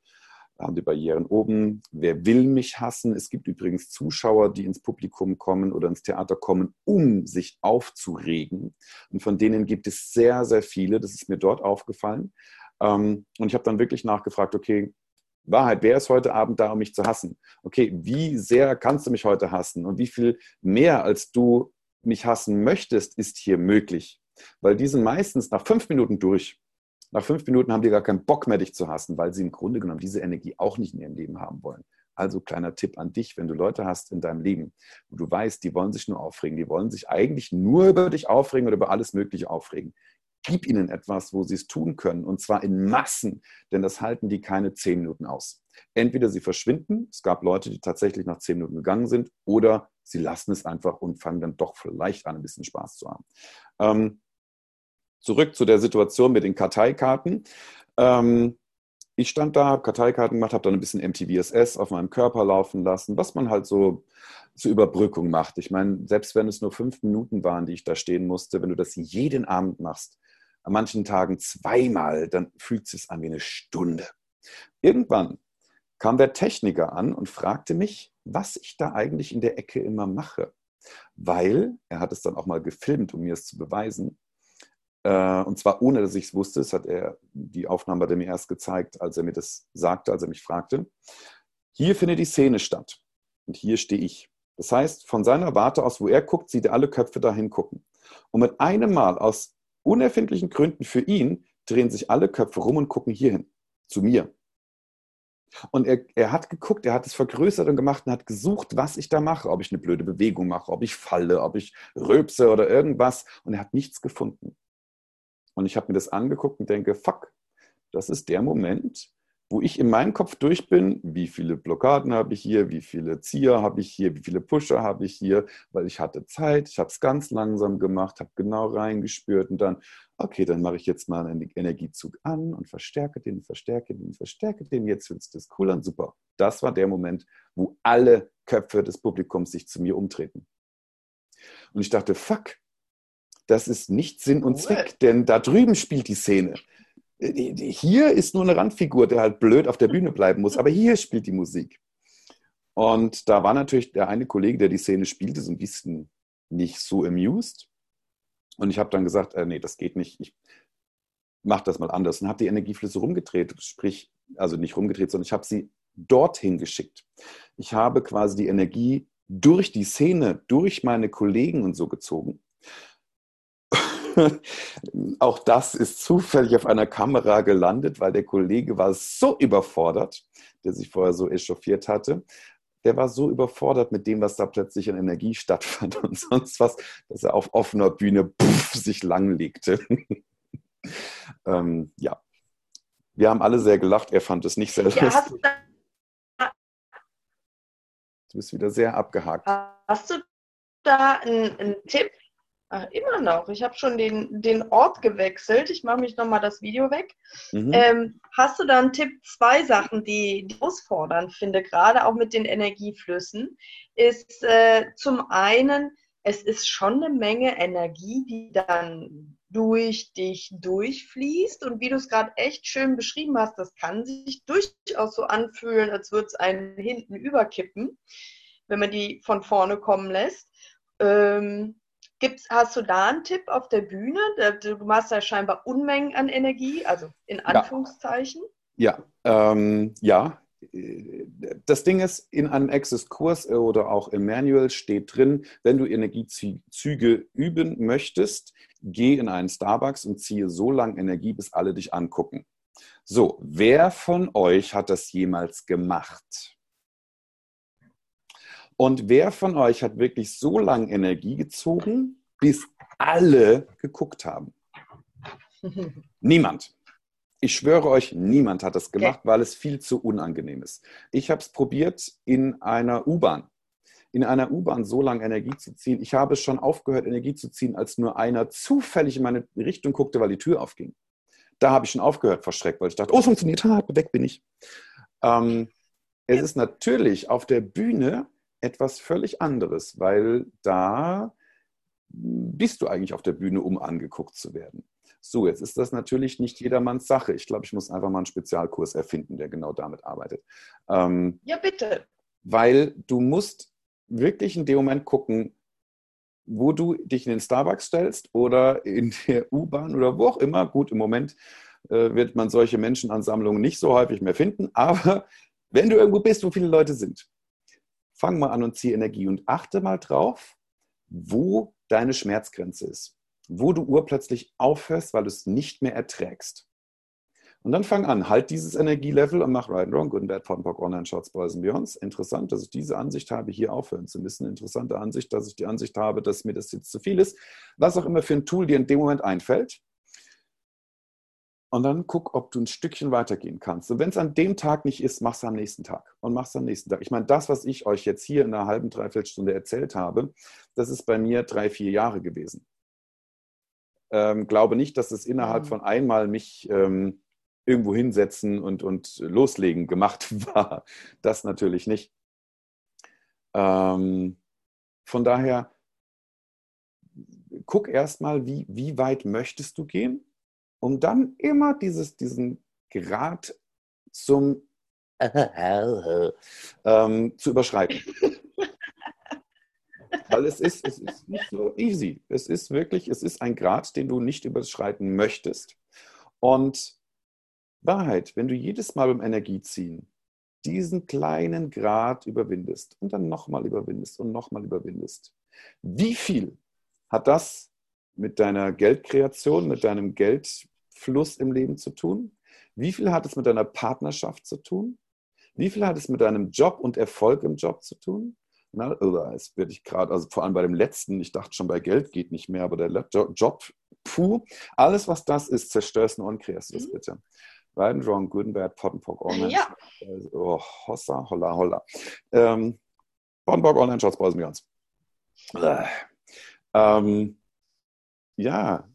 haben die Barrieren oben. Wer will mich hassen? Es gibt übrigens Zuschauer, die ins Publikum kommen oder ins Theater kommen, um sich aufzuregen. Und von denen gibt es sehr, sehr viele. Das ist mir dort aufgefallen. Ähm, und ich habe dann wirklich nachgefragt, okay, Wahrheit, wer ist heute Abend da, um mich zu hassen? Okay, wie sehr kannst du mich heute hassen? Und wie viel mehr, als du mich hassen möchtest, ist hier möglich? Weil die sind meistens nach fünf Minuten durch. Nach fünf Minuten haben die gar keinen Bock mehr, dich zu hassen, weil sie im Grunde genommen diese Energie auch nicht in ihrem Leben haben wollen. Also kleiner Tipp an dich, wenn du Leute hast in deinem Leben, wo du weißt, die wollen sich nur aufregen, die wollen sich eigentlich nur über dich aufregen oder über alles Mögliche aufregen. Gib ihnen etwas, wo sie es tun können, und zwar in Massen, denn das halten die keine zehn Minuten aus. Entweder sie verschwinden, es gab Leute, die tatsächlich nach zehn Minuten gegangen sind, oder sie lassen es einfach und fangen dann doch vielleicht an, ein bisschen Spaß zu haben. Ähm, zurück zu der Situation mit den Karteikarten. Ähm, ich stand da, habe Karteikarten gemacht, habe dann ein bisschen MTVSS auf meinem Körper laufen lassen, was man halt so zur Überbrückung macht. Ich meine, selbst wenn es nur fünf Minuten waren, die ich da stehen musste, wenn du das jeden Abend machst, an manchen Tagen zweimal, dann fühlt es sich an wie eine Stunde. Irgendwann kam der Techniker an und fragte mich, was ich da eigentlich in der Ecke immer mache. Weil, er hat es dann auch mal gefilmt, um mir es zu beweisen, äh, und zwar ohne, dass ich es wusste. Das hat er, die Aufnahme hat er mir erst gezeigt, als er mir das sagte, als er mich fragte. Hier findet die Szene statt. Und hier stehe ich. Das heißt, von seiner Warte aus, wo er guckt, sieht er alle Köpfe dahin gucken. Und mit einem Mal, aus unerfindlichen Gründen für ihn, drehen sich alle Köpfe rum und gucken hierhin, zu mir. Und er, er hat geguckt, er hat es vergrößert und gemacht und hat gesucht, was ich da mache. Ob ich eine blöde Bewegung mache, ob ich falle, ob ich rülpse oder irgendwas. Und er hat nichts gefunden. Und ich habe mir das angeguckt und denke, fuck, das ist der Moment, wo ich in meinem Kopf durch bin, wie viele Blockaden habe ich hier, wie viele Zieher habe ich hier, wie viele Pusher habe ich hier, weil ich hatte Zeit, ich habe es ganz langsam gemacht, habe genau reingespürt und dann, okay, dann mache ich jetzt mal einen Energiezug an und verstärke den, verstärke den, verstärke den, jetzt fühlt sich das cool an, super. Das war der Moment, wo alle Köpfe des Publikums sich zu mir umtreten. Und ich dachte, fuck, das ist nicht Sinn und Zweck, denn da drüben spielt die Szene. Hier ist nur eine Randfigur, der halt blöd auf der Bühne bleiben muss, aber hier spielt die Musik. Und da war natürlich der eine Kollege, der die Szene spielte, so ein bisschen nicht so amused. Und ich habe dann gesagt, äh, nee, das geht nicht. Ich mache das mal anders und habe die Energieflüsse rumgedreht, sprich, also nicht rumgedreht, sondern ich habe sie dorthin geschickt. Ich habe quasi die Energie durch die Szene, durch meine Kollegen und so gezogen. Auch das ist zufällig auf einer Kamera gelandet, weil der Kollege war so überfordert, der sich vorher so echauffiert hatte. Der war so überfordert mit dem, was da plötzlich in Energie stattfand und sonst was, dass er auf offener Bühne puff, sich langlegte. ähm, ja, wir haben alle sehr gelacht. Er fand es nicht sehr ja, lustig. Du bist wieder sehr abgehakt. Hast du da einen, einen Tipp Ach, immer noch. Ich habe schon den, den Ort gewechselt. Ich mache mich nochmal das Video weg. Mhm. Ähm, hast du da einen Tipp? Zwei Sachen, die, die herausfordernd finde, gerade auch mit den Energieflüssen, ist äh, zum einen, es ist schon eine Menge Energie, die dann durch dich durchfließt. Und wie du es gerade echt schön beschrieben hast, das kann sich durchaus so anfühlen, als würde es einen hinten überkippen, wenn man die von vorne kommen lässt. Ähm, Gibt's, hast du da einen Tipp auf der Bühne? Du machst ja scheinbar Unmengen an Energie, also in Anführungszeichen. Ja, ja, ähm, ja. Das Ding ist, in einem Access-Kurs oder auch im Manual steht drin, wenn du Energiezüge üben möchtest, geh in einen Starbucks und ziehe so lange Energie, bis alle dich angucken. So, wer von euch hat das jemals gemacht? Und wer von euch hat wirklich so lange Energie gezogen, bis alle geguckt haben? Niemand. Ich schwöre euch, niemand hat das gemacht, okay. weil es viel zu unangenehm ist. Ich habe es probiert in einer U-Bahn. In einer U-Bahn so lange Energie zu ziehen. Ich habe schon aufgehört, Energie zu ziehen, als nur einer zufällig in meine Richtung guckte, weil die Tür aufging. Da habe ich schon aufgehört, verschreckt, weil ich dachte, oh, es funktioniert, ha, weg bin ich. Ähm, es ist natürlich auf der Bühne etwas völlig anderes, weil da bist du eigentlich auf der Bühne, um angeguckt zu werden. So, jetzt ist das natürlich nicht jedermanns Sache. Ich glaube, ich muss einfach mal einen Spezialkurs erfinden, der genau damit arbeitet. Ähm, ja, bitte. Weil du musst wirklich in dem Moment gucken, wo du dich in den Starbucks stellst oder in der U-Bahn oder wo auch immer. Gut, im Moment äh, wird man solche Menschenansammlungen nicht so häufig mehr finden, aber wenn du irgendwo bist, wo viele Leute sind, fang mal an und zieh Energie und achte mal drauf, wo deine Schmerzgrenze ist. Wo du urplötzlich aufhörst, weil du es nicht mehr erträgst. Und dann fang an, halt dieses Energielevel und mach Right and Wrong, Good and Bad, Pot Pock, Online, Shorts, Boys and Beyonds. Interessant, dass ich diese Ansicht habe, hier aufhören zu müssen. Interessante Ansicht, dass ich die Ansicht habe, dass mir das jetzt zu viel ist. Was auch immer für ein Tool dir in dem Moment einfällt. Und dann guck, ob du ein Stückchen weitergehen kannst. Und wenn es an dem Tag nicht ist, mach es am nächsten Tag. Und mach es am nächsten Tag. Ich meine, das, was ich euch jetzt hier in einer halben, dreiviertel Stunde erzählt habe, das ist bei mir drei, vier Jahre gewesen. Ähm, glaube nicht, dass es innerhalb mhm. von einmal mich ähm, irgendwo hinsetzen und, und loslegen gemacht war. Das natürlich nicht. Ähm, von daher, guck erstmal, wie, wie weit möchtest du gehen? Um dann immer dieses, diesen Grad zum ähm, zu überschreiten. Weil es ist, es ist nicht so easy. Es ist wirklich, es ist ein Grad, den du nicht überschreiten möchtest. Und Wahrheit, wenn du jedes Mal beim Energieziehen diesen kleinen Grad überwindest und dann nochmal überwindest und nochmal überwindest, wie viel hat das mit deiner Geldkreation, mit deinem Geld Fluss im Leben zu tun? Wie viel hat es mit deiner Partnerschaft zu tun? Wie viel hat es mit deinem Job und Erfolg im Job zu tun? Na, oder es werde ich gerade, also vor allem bei dem letzten, ich dachte schon, bei Geld geht nicht mehr, aber der Job, puh, alles, was das ist, zerstörst du und kreierst du das mhm. bitte. Right and wrong, good and bad, pot and pock, online. Ja. Oh, hossa, holla, holla. Ähm, pock, online, shots, wir uns. Äh, ähm, ja,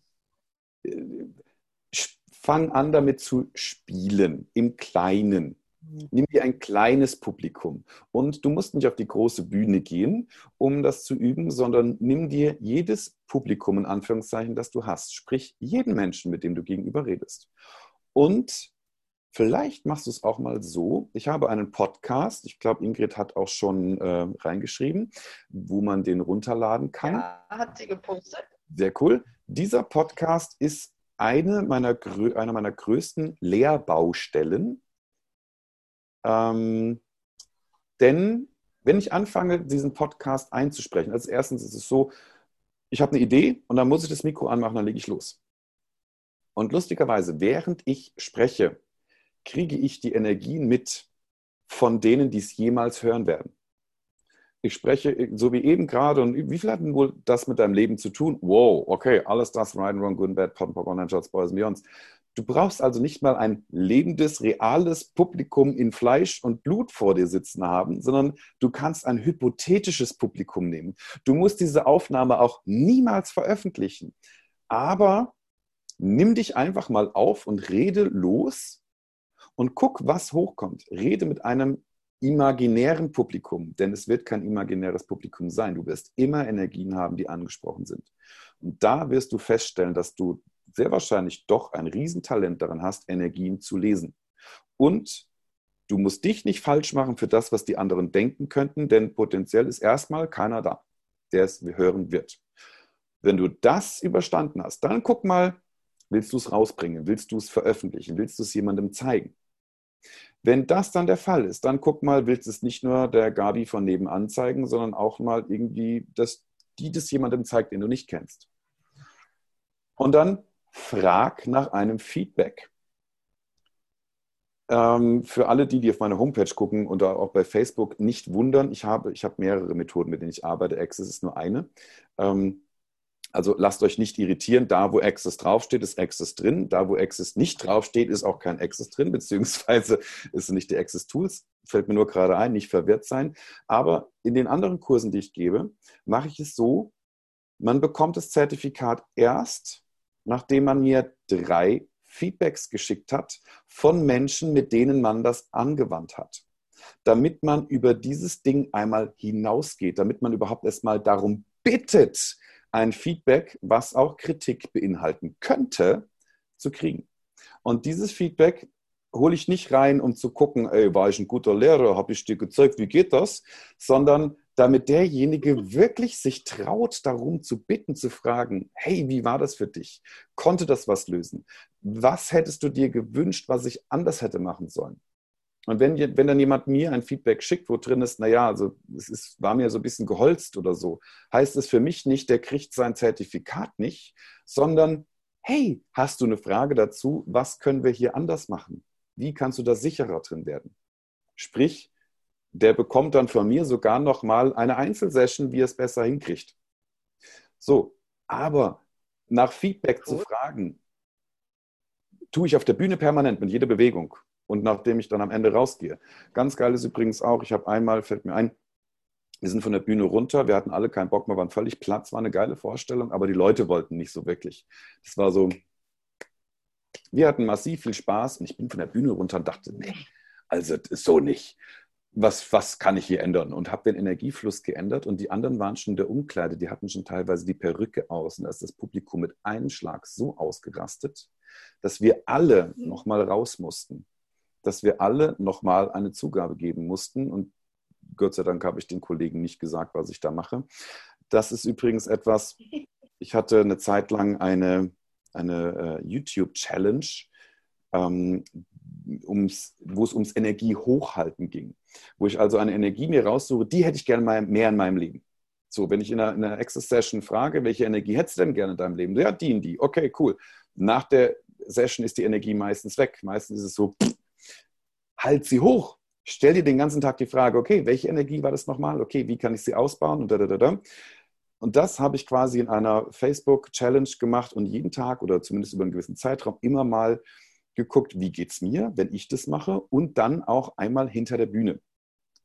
fang an damit zu spielen, im Kleinen. Mhm. Nimm dir ein kleines Publikum. Und du musst nicht auf die große Bühne gehen, um das zu üben, sondern nimm dir jedes Publikum, in Anführungszeichen, das du hast. Sprich, jeden Menschen, mit dem du gegenüber redest. Und vielleicht machst du es auch mal so. Ich habe einen Podcast, ich glaube, Ingrid hat auch schon äh, reingeschrieben, wo man den runterladen kann. Ja, hat sie gepostet. Sehr cool. Dieser Podcast ist eine meiner, eine meiner größten Lehrbaustellen. Ähm, denn wenn ich anfange, diesen Podcast einzusprechen, als erstens ist es so, ich habe eine Idee und dann muss ich das Mikro anmachen, dann lege ich los. Und lustigerweise, während ich spreche, kriege ich die Energien mit von denen, die es jemals hören werden. Ich spreche so wie eben gerade und wie viel hat denn wohl das mit deinem Leben zu tun? Wow, okay, alles das, right and wrong, good and bad, pop and pop, online shots, boys and beyonds. Du brauchst also nicht mal ein lebendes, reales Publikum in Fleisch und Blut vor dir sitzen haben, sondern du kannst ein hypothetisches Publikum nehmen. Du musst diese Aufnahme auch niemals veröffentlichen. Aber nimm dich einfach mal auf und rede los und guck, was hochkommt. Rede mit einem imaginären Publikum, denn es wird kein imaginäres Publikum sein. Du wirst immer Energien haben, die angesprochen sind. Und da wirst du feststellen, dass du sehr wahrscheinlich doch ein Riesentalent daran hast, Energien zu lesen. Und du musst dich nicht falsch machen für das, was die anderen denken könnten, denn potenziell ist erstmal keiner da, der es hören wird. Wenn du das überstanden hast, dann guck mal, willst du es rausbringen, willst du es veröffentlichen, willst du es jemandem zeigen? Wenn das dann der Fall ist, dann guck mal, willst du es nicht nur der Gabi von nebenan zeigen, sondern auch mal irgendwie, dass die das jemandem zeigt, den du nicht kennst. Und dann frag nach einem Feedback. Ähm, für alle, die, die auf meine Homepage gucken und auch bei Facebook, nicht wundern. Ich habe, ich habe mehrere Methoden, mit denen ich arbeite. Access ist nur eine. Ähm, also lasst euch nicht irritieren. Da, wo Access draufsteht, ist Access drin. Da, wo Access nicht draufsteht, ist auch kein Access drin, beziehungsweise ist nicht die Access Tools. Fällt mir nur gerade ein, nicht verwirrt sein. Aber in den anderen Kursen, die ich gebe, mache ich es so, man bekommt das Zertifikat erst, nachdem man mir drei Feedbacks geschickt hat von Menschen, mit denen man das angewandt hat. Damit man über dieses Ding einmal hinausgeht, damit man überhaupt erstmal darum bittet, ein Feedback, was auch Kritik beinhalten könnte, zu kriegen. Und dieses Feedback hole ich nicht rein, um zu gucken, ey, war ich ein guter Lehrer, habe ich dir gezeigt, wie geht das, sondern damit derjenige wirklich sich traut, darum zu bitten, zu fragen, hey, wie war das für dich? Konnte das was lösen? Was hättest du dir gewünscht, was ich anders hätte machen sollen? Und wenn, wenn dann jemand mir ein Feedback schickt, wo drin ist, naja, also es ist, war mir so ein bisschen geholzt oder so, heißt es für mich nicht, der kriegt sein Zertifikat nicht, sondern, hey, hast du eine Frage dazu? Was können wir hier anders machen? Wie kannst du da sicherer drin werden? Sprich, der bekommt dann von mir sogar noch mal eine Einzelsession, wie er es besser hinkriegt. So, aber nach Feedback cool. zu fragen, tue ich auf der Bühne permanent mit jeder Bewegung und nachdem ich dann am Ende rausgehe. Ganz geil ist übrigens auch, ich habe einmal, fällt mir ein, wir sind von der Bühne runter, wir hatten alle keinen Bock mehr, waren völlig platt, war eine geile Vorstellung, aber die Leute wollten nicht so wirklich. Das war so, wir hatten massiv viel Spaß und ich bin von der Bühne runter und dachte, nee, also so nicht was, was kann ich hier ändern? Und habe den Energiefluss geändert und die anderen waren schon in der Umkleide, die hatten schon teilweise die Perücke aus und da ist das Publikum mit einem Schlag so ausgerastet, dass wir alle mhm. nochmal raus mussten, dass wir alle nochmal eine Zugabe geben mussten und Gott sei Dank habe ich den Kollegen nicht gesagt, was ich da mache. Das ist übrigens etwas, ich hatte eine Zeit lang eine, eine uh, YouTube-Challenge, ähm, ums, wo es ums Energiehochhalten ging. Wo ich also eine Energie mir raussuche, die hätte ich gerne mal mehr in meinem Leben. So, wenn ich in einer, in einer Access-Session frage, welche Energie hättest du denn gerne in deinem Leben? Ja, die und die. Okay, cool. Nach der Session ist die Energie meistens weg. Meistens ist es so, halt sie hoch. Stell dir den ganzen Tag die Frage, okay, welche Energie war das nochmal? Okay, wie kann ich sie ausbauen? Und, da, da, da. und das habe ich quasi in einer Facebook-Challenge gemacht und jeden Tag oder zumindest über einen gewissen Zeitraum immer mal geguckt, wie geht es mir, wenn ich das mache und dann auch einmal hinter der Bühne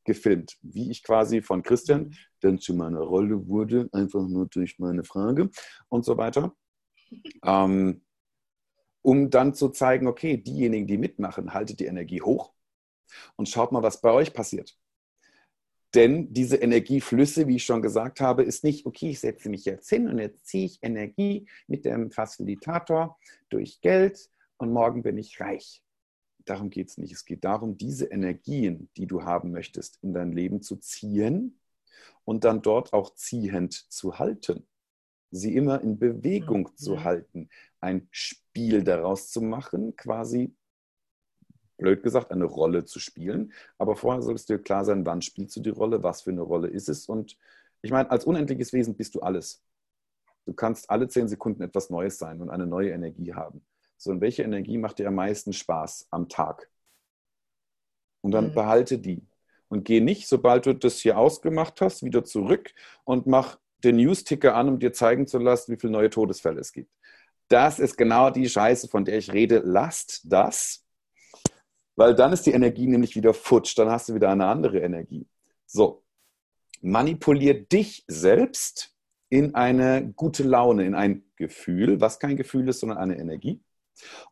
gefilmt, wie ich quasi von Christian mhm. dann zu meiner Rolle wurde, einfach nur durch meine Frage und so weiter. ähm, um dann zu zeigen, okay, diejenigen, die mitmachen, haltet die Energie hoch und schaut mal, was bei euch passiert. Denn diese Energieflüsse, wie ich schon gesagt habe, ist nicht, okay, ich setze mich jetzt hin und jetzt ziehe ich Energie mit dem Facilitator durch Geld und morgen bin ich reich. Darum geht es nicht. Es geht darum, diese Energien, die du haben möchtest, in dein Leben zu ziehen und dann dort auch ziehend zu halten. Sie immer in Bewegung mhm. zu halten, ein Spiel daraus zu machen, quasi blöd gesagt, eine Rolle zu spielen. Aber vorher solltest dir klar sein, wann spielst du die Rolle, was für eine Rolle ist es. Und ich meine, als unendliches Wesen bist du alles. Du kannst alle zehn Sekunden etwas Neues sein und eine neue Energie haben. So, und welche Energie macht dir am meisten Spaß am Tag? Und dann mhm. behalte die. Und geh nicht, sobald du das hier ausgemacht hast, wieder zurück und mach den News-Ticker an, um dir zeigen zu lassen, wie viele neue Todesfälle es gibt. Das ist genau die Scheiße, von der ich rede. Lasst das, weil dann ist die Energie nämlich wieder futsch. Dann hast du wieder eine andere Energie. So, manipulier dich selbst in eine gute Laune, in ein Gefühl, was kein Gefühl ist, sondern eine Energie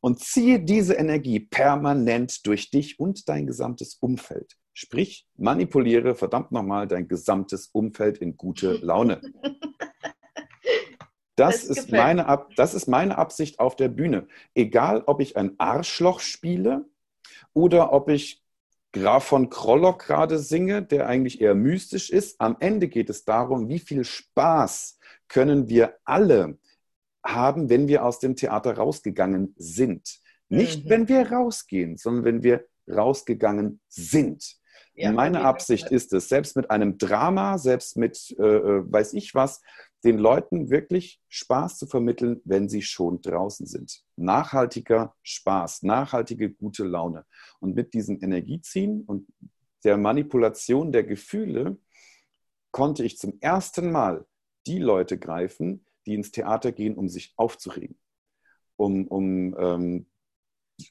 und ziehe diese Energie permanent durch dich und dein gesamtes Umfeld. Sprich, manipuliere verdammt nochmal dein gesamtes Umfeld in gute Laune. Das, das ist, meine, das ist meine Absicht auf der Bühne. Egal, ob ich ein Arschloch spiele oder ob ich Graf von Krollock gerade singe, der eigentlich eher mystisch ist. Am Ende geht es darum, wie viel Spaß können wir alle haben, wenn wir aus dem Theater rausgegangen sind. Nicht, mhm. wenn wir rausgehen, sondern wenn wir rausgegangen sind. Ja, Meine Absicht ist es, selbst mit einem Drama, selbst mit äh, äh, weiß ich was, den Leuten wirklich Spaß zu vermitteln, wenn sie schon draußen sind. Nachhaltiger Spaß, nachhaltige gute Laune. Und mit diesem Energieziehen und der Manipulation der Gefühle konnte ich zum ersten Mal die Leute greifen, die ins Theater gehen, um sich aufzuregen, um, um ähm,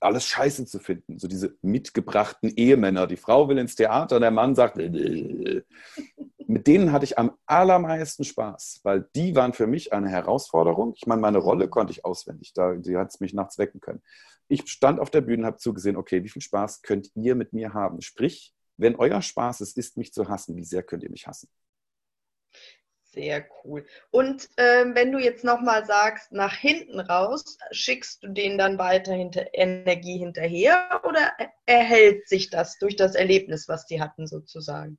alles scheiße zu finden. So diese mitgebrachten Ehemänner. Die Frau will ins Theater der Mann sagt, mit denen hatte ich am allermeisten Spaß, weil die waren für mich eine Herausforderung. Ich meine, meine Rolle konnte ich auswendig, da, die hat es mich nachts wecken können. Ich stand auf der Bühne und habe zugesehen, okay, wie viel Spaß könnt ihr mit mir haben? Sprich, wenn euer Spaß es ist, mich zu hassen, wie sehr könnt ihr mich hassen? Sehr cool. Und ähm, wenn du jetzt nochmal sagst, nach hinten raus, schickst du denen dann weiter hinter Energie hinterher oder erhält sich das durch das Erlebnis, was die hatten sozusagen?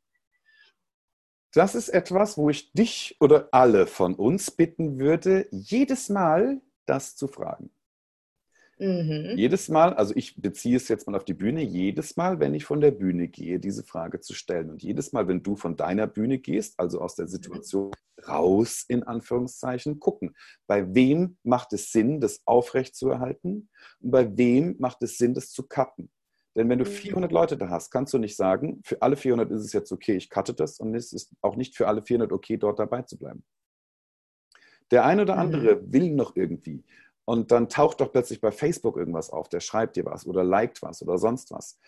Das ist etwas, wo ich dich oder alle von uns bitten würde, jedes Mal das zu fragen. Mhm. Jedes Mal, also ich beziehe es jetzt mal auf die Bühne, jedes Mal, wenn ich von der Bühne gehe, diese Frage zu stellen. Und jedes Mal, wenn du von deiner Bühne gehst, also aus der Situation raus, in Anführungszeichen, gucken, bei wem macht es Sinn, das aufrechtzuerhalten und bei wem macht es Sinn, das zu cutten. Denn wenn du 400 mhm. Leute da hast, kannst du nicht sagen, für alle 400 ist es jetzt okay, ich cutte das und es ist auch nicht für alle 400 okay, dort dabei zu bleiben. Der eine oder andere mhm. will noch irgendwie und dann taucht doch plötzlich bei Facebook irgendwas auf, der schreibt dir was oder liked was oder sonst was.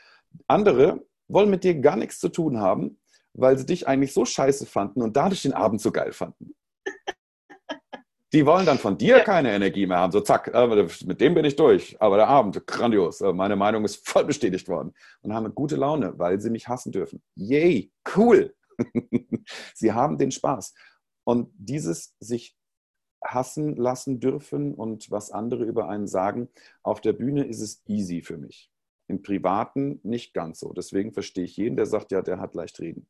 Andere wollen mit dir gar nichts zu tun haben, weil sie dich eigentlich so scheiße fanden und dadurch den Abend so geil fanden. Die wollen dann von dir ja. keine Energie mehr haben. So, zack, äh, mit dem bin ich durch. Aber der Abend, grandios. Äh, meine Meinung ist voll bestätigt worden. Und haben eine gute Laune, weil sie mich hassen dürfen. Yay, cool. sie haben den Spaß. Und dieses sich hassen lassen dürfen und was andere über einen sagen. Auf der Bühne ist es easy für mich. Im Privaten nicht ganz so. Deswegen verstehe ich jeden, der sagt, ja, der hat leicht reden.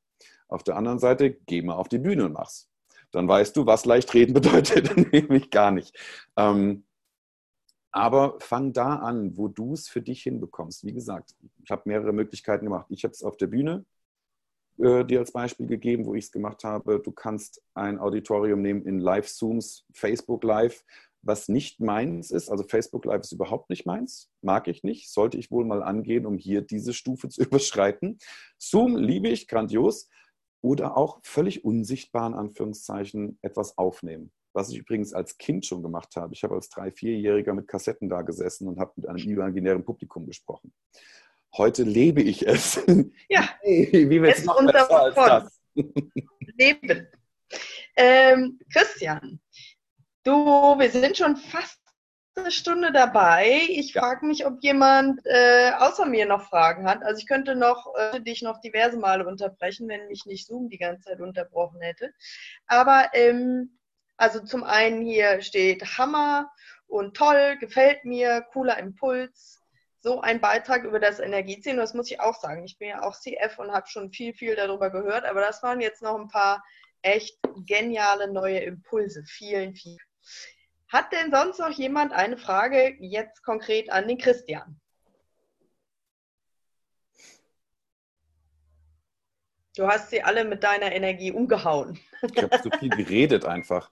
Auf der anderen Seite, geh mal auf die Bühne und mach's. Dann weißt du, was leicht reden bedeutet, nämlich gar nicht. Ähm, aber fang da an, wo du es für dich hinbekommst. Wie gesagt, ich habe mehrere Möglichkeiten gemacht. Ich habe es auf der Bühne äh, dir als Beispiel gegeben, wo ich es gemacht habe. Du kannst ein Auditorium nehmen in Live-Zooms, Facebook Live. was nicht meins ist. Also Facebook Live ist überhaupt nicht meins, mag ich nicht, sollte ich wohl mal angehen, um hier diese Stufe zu überschreiten. Zoom liebe ich, grandios. Oder auch völlig unsichtbar in Anführungszeichen etwas aufnehmen. Was ich übrigens als Kind schon gemacht habe. Ich habe als drei-, vierjähriger mit Kassetten da gesessen und habe mit einem imaginären Publikum gesprochen. Heute lebe ich es. Ja, hey, wie wird es noch unser besser als das? Leben. Ähm, Christian, du, wir sind schon fast eine Stunde dabei. Ich frage mich, ob jemand äh, außer mir noch Fragen hat. Also ich könnte noch äh, dich noch diverse Male unterbrechen, wenn mich nicht Zoom die ganze Zeit unterbrochen hätte. Aber ähm, also zum einen hier steht Hammer und toll, gefällt mir, cooler Impuls. So ein Beitrag über das Energieziehen, das muss ich auch sagen. Ich bin ja auch CF und habe schon viel, viel darüber gehört, aber das waren jetzt noch ein paar echt geniale neue Impulse. Vielen, vielen. Hat denn sonst noch jemand eine Frage jetzt konkret an den Christian? Du hast sie alle mit deiner Energie umgehauen. Ich habe so viel geredet einfach.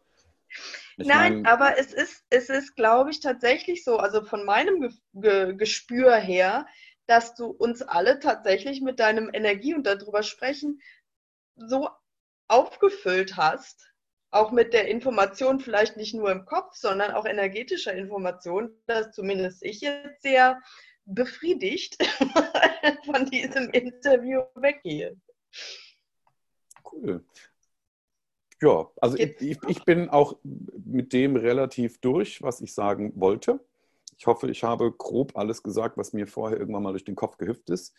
Ich Nein, mein, aber es ist, es ist, glaube ich, tatsächlich so, also von meinem Ge Ge Gespür her, dass du uns alle tatsächlich mit deinem Energie und darüber sprechen so aufgefüllt hast, auch mit der Information vielleicht nicht nur im Kopf, sondern auch energetischer Information, dass zumindest ich jetzt sehr befriedigt von diesem Interview weggehe. Cool. Ja, also ich, ich bin auch mit dem relativ durch, was ich sagen wollte. Ich hoffe, ich habe grob alles gesagt, was mir vorher irgendwann mal durch den Kopf gehüpft ist.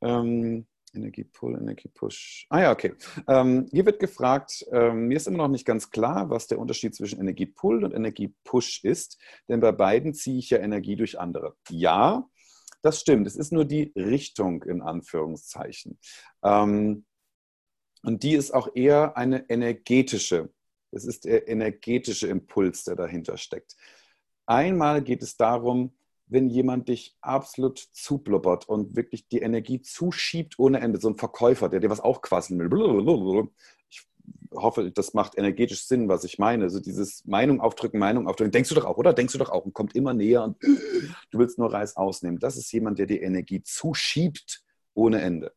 Ähm, Energiepull, Energiepush. Ah ja, okay. Ähm, hier wird gefragt, ähm, mir ist immer noch nicht ganz klar, was der Unterschied zwischen Energiepull und Energiepush ist, denn bei beiden ziehe ich ja Energie durch andere. Ja, das stimmt. Es ist nur die Richtung in Anführungszeichen. Ähm, und die ist auch eher eine energetische. Es ist der energetische Impuls, der dahinter steckt. Einmal geht es darum, wenn jemand dich absolut zublubbert und wirklich die Energie zuschiebt ohne Ende, so ein Verkäufer, der dir was aufquasseln will. Ich hoffe, das macht energetisch Sinn, was ich meine. Also dieses Meinung aufdrücken, Meinung aufdrücken. Denkst du doch auch, oder? Denkst du doch auch und kommt immer näher und du willst nur Reis ausnehmen. Das ist jemand, der die Energie zuschiebt ohne Ende.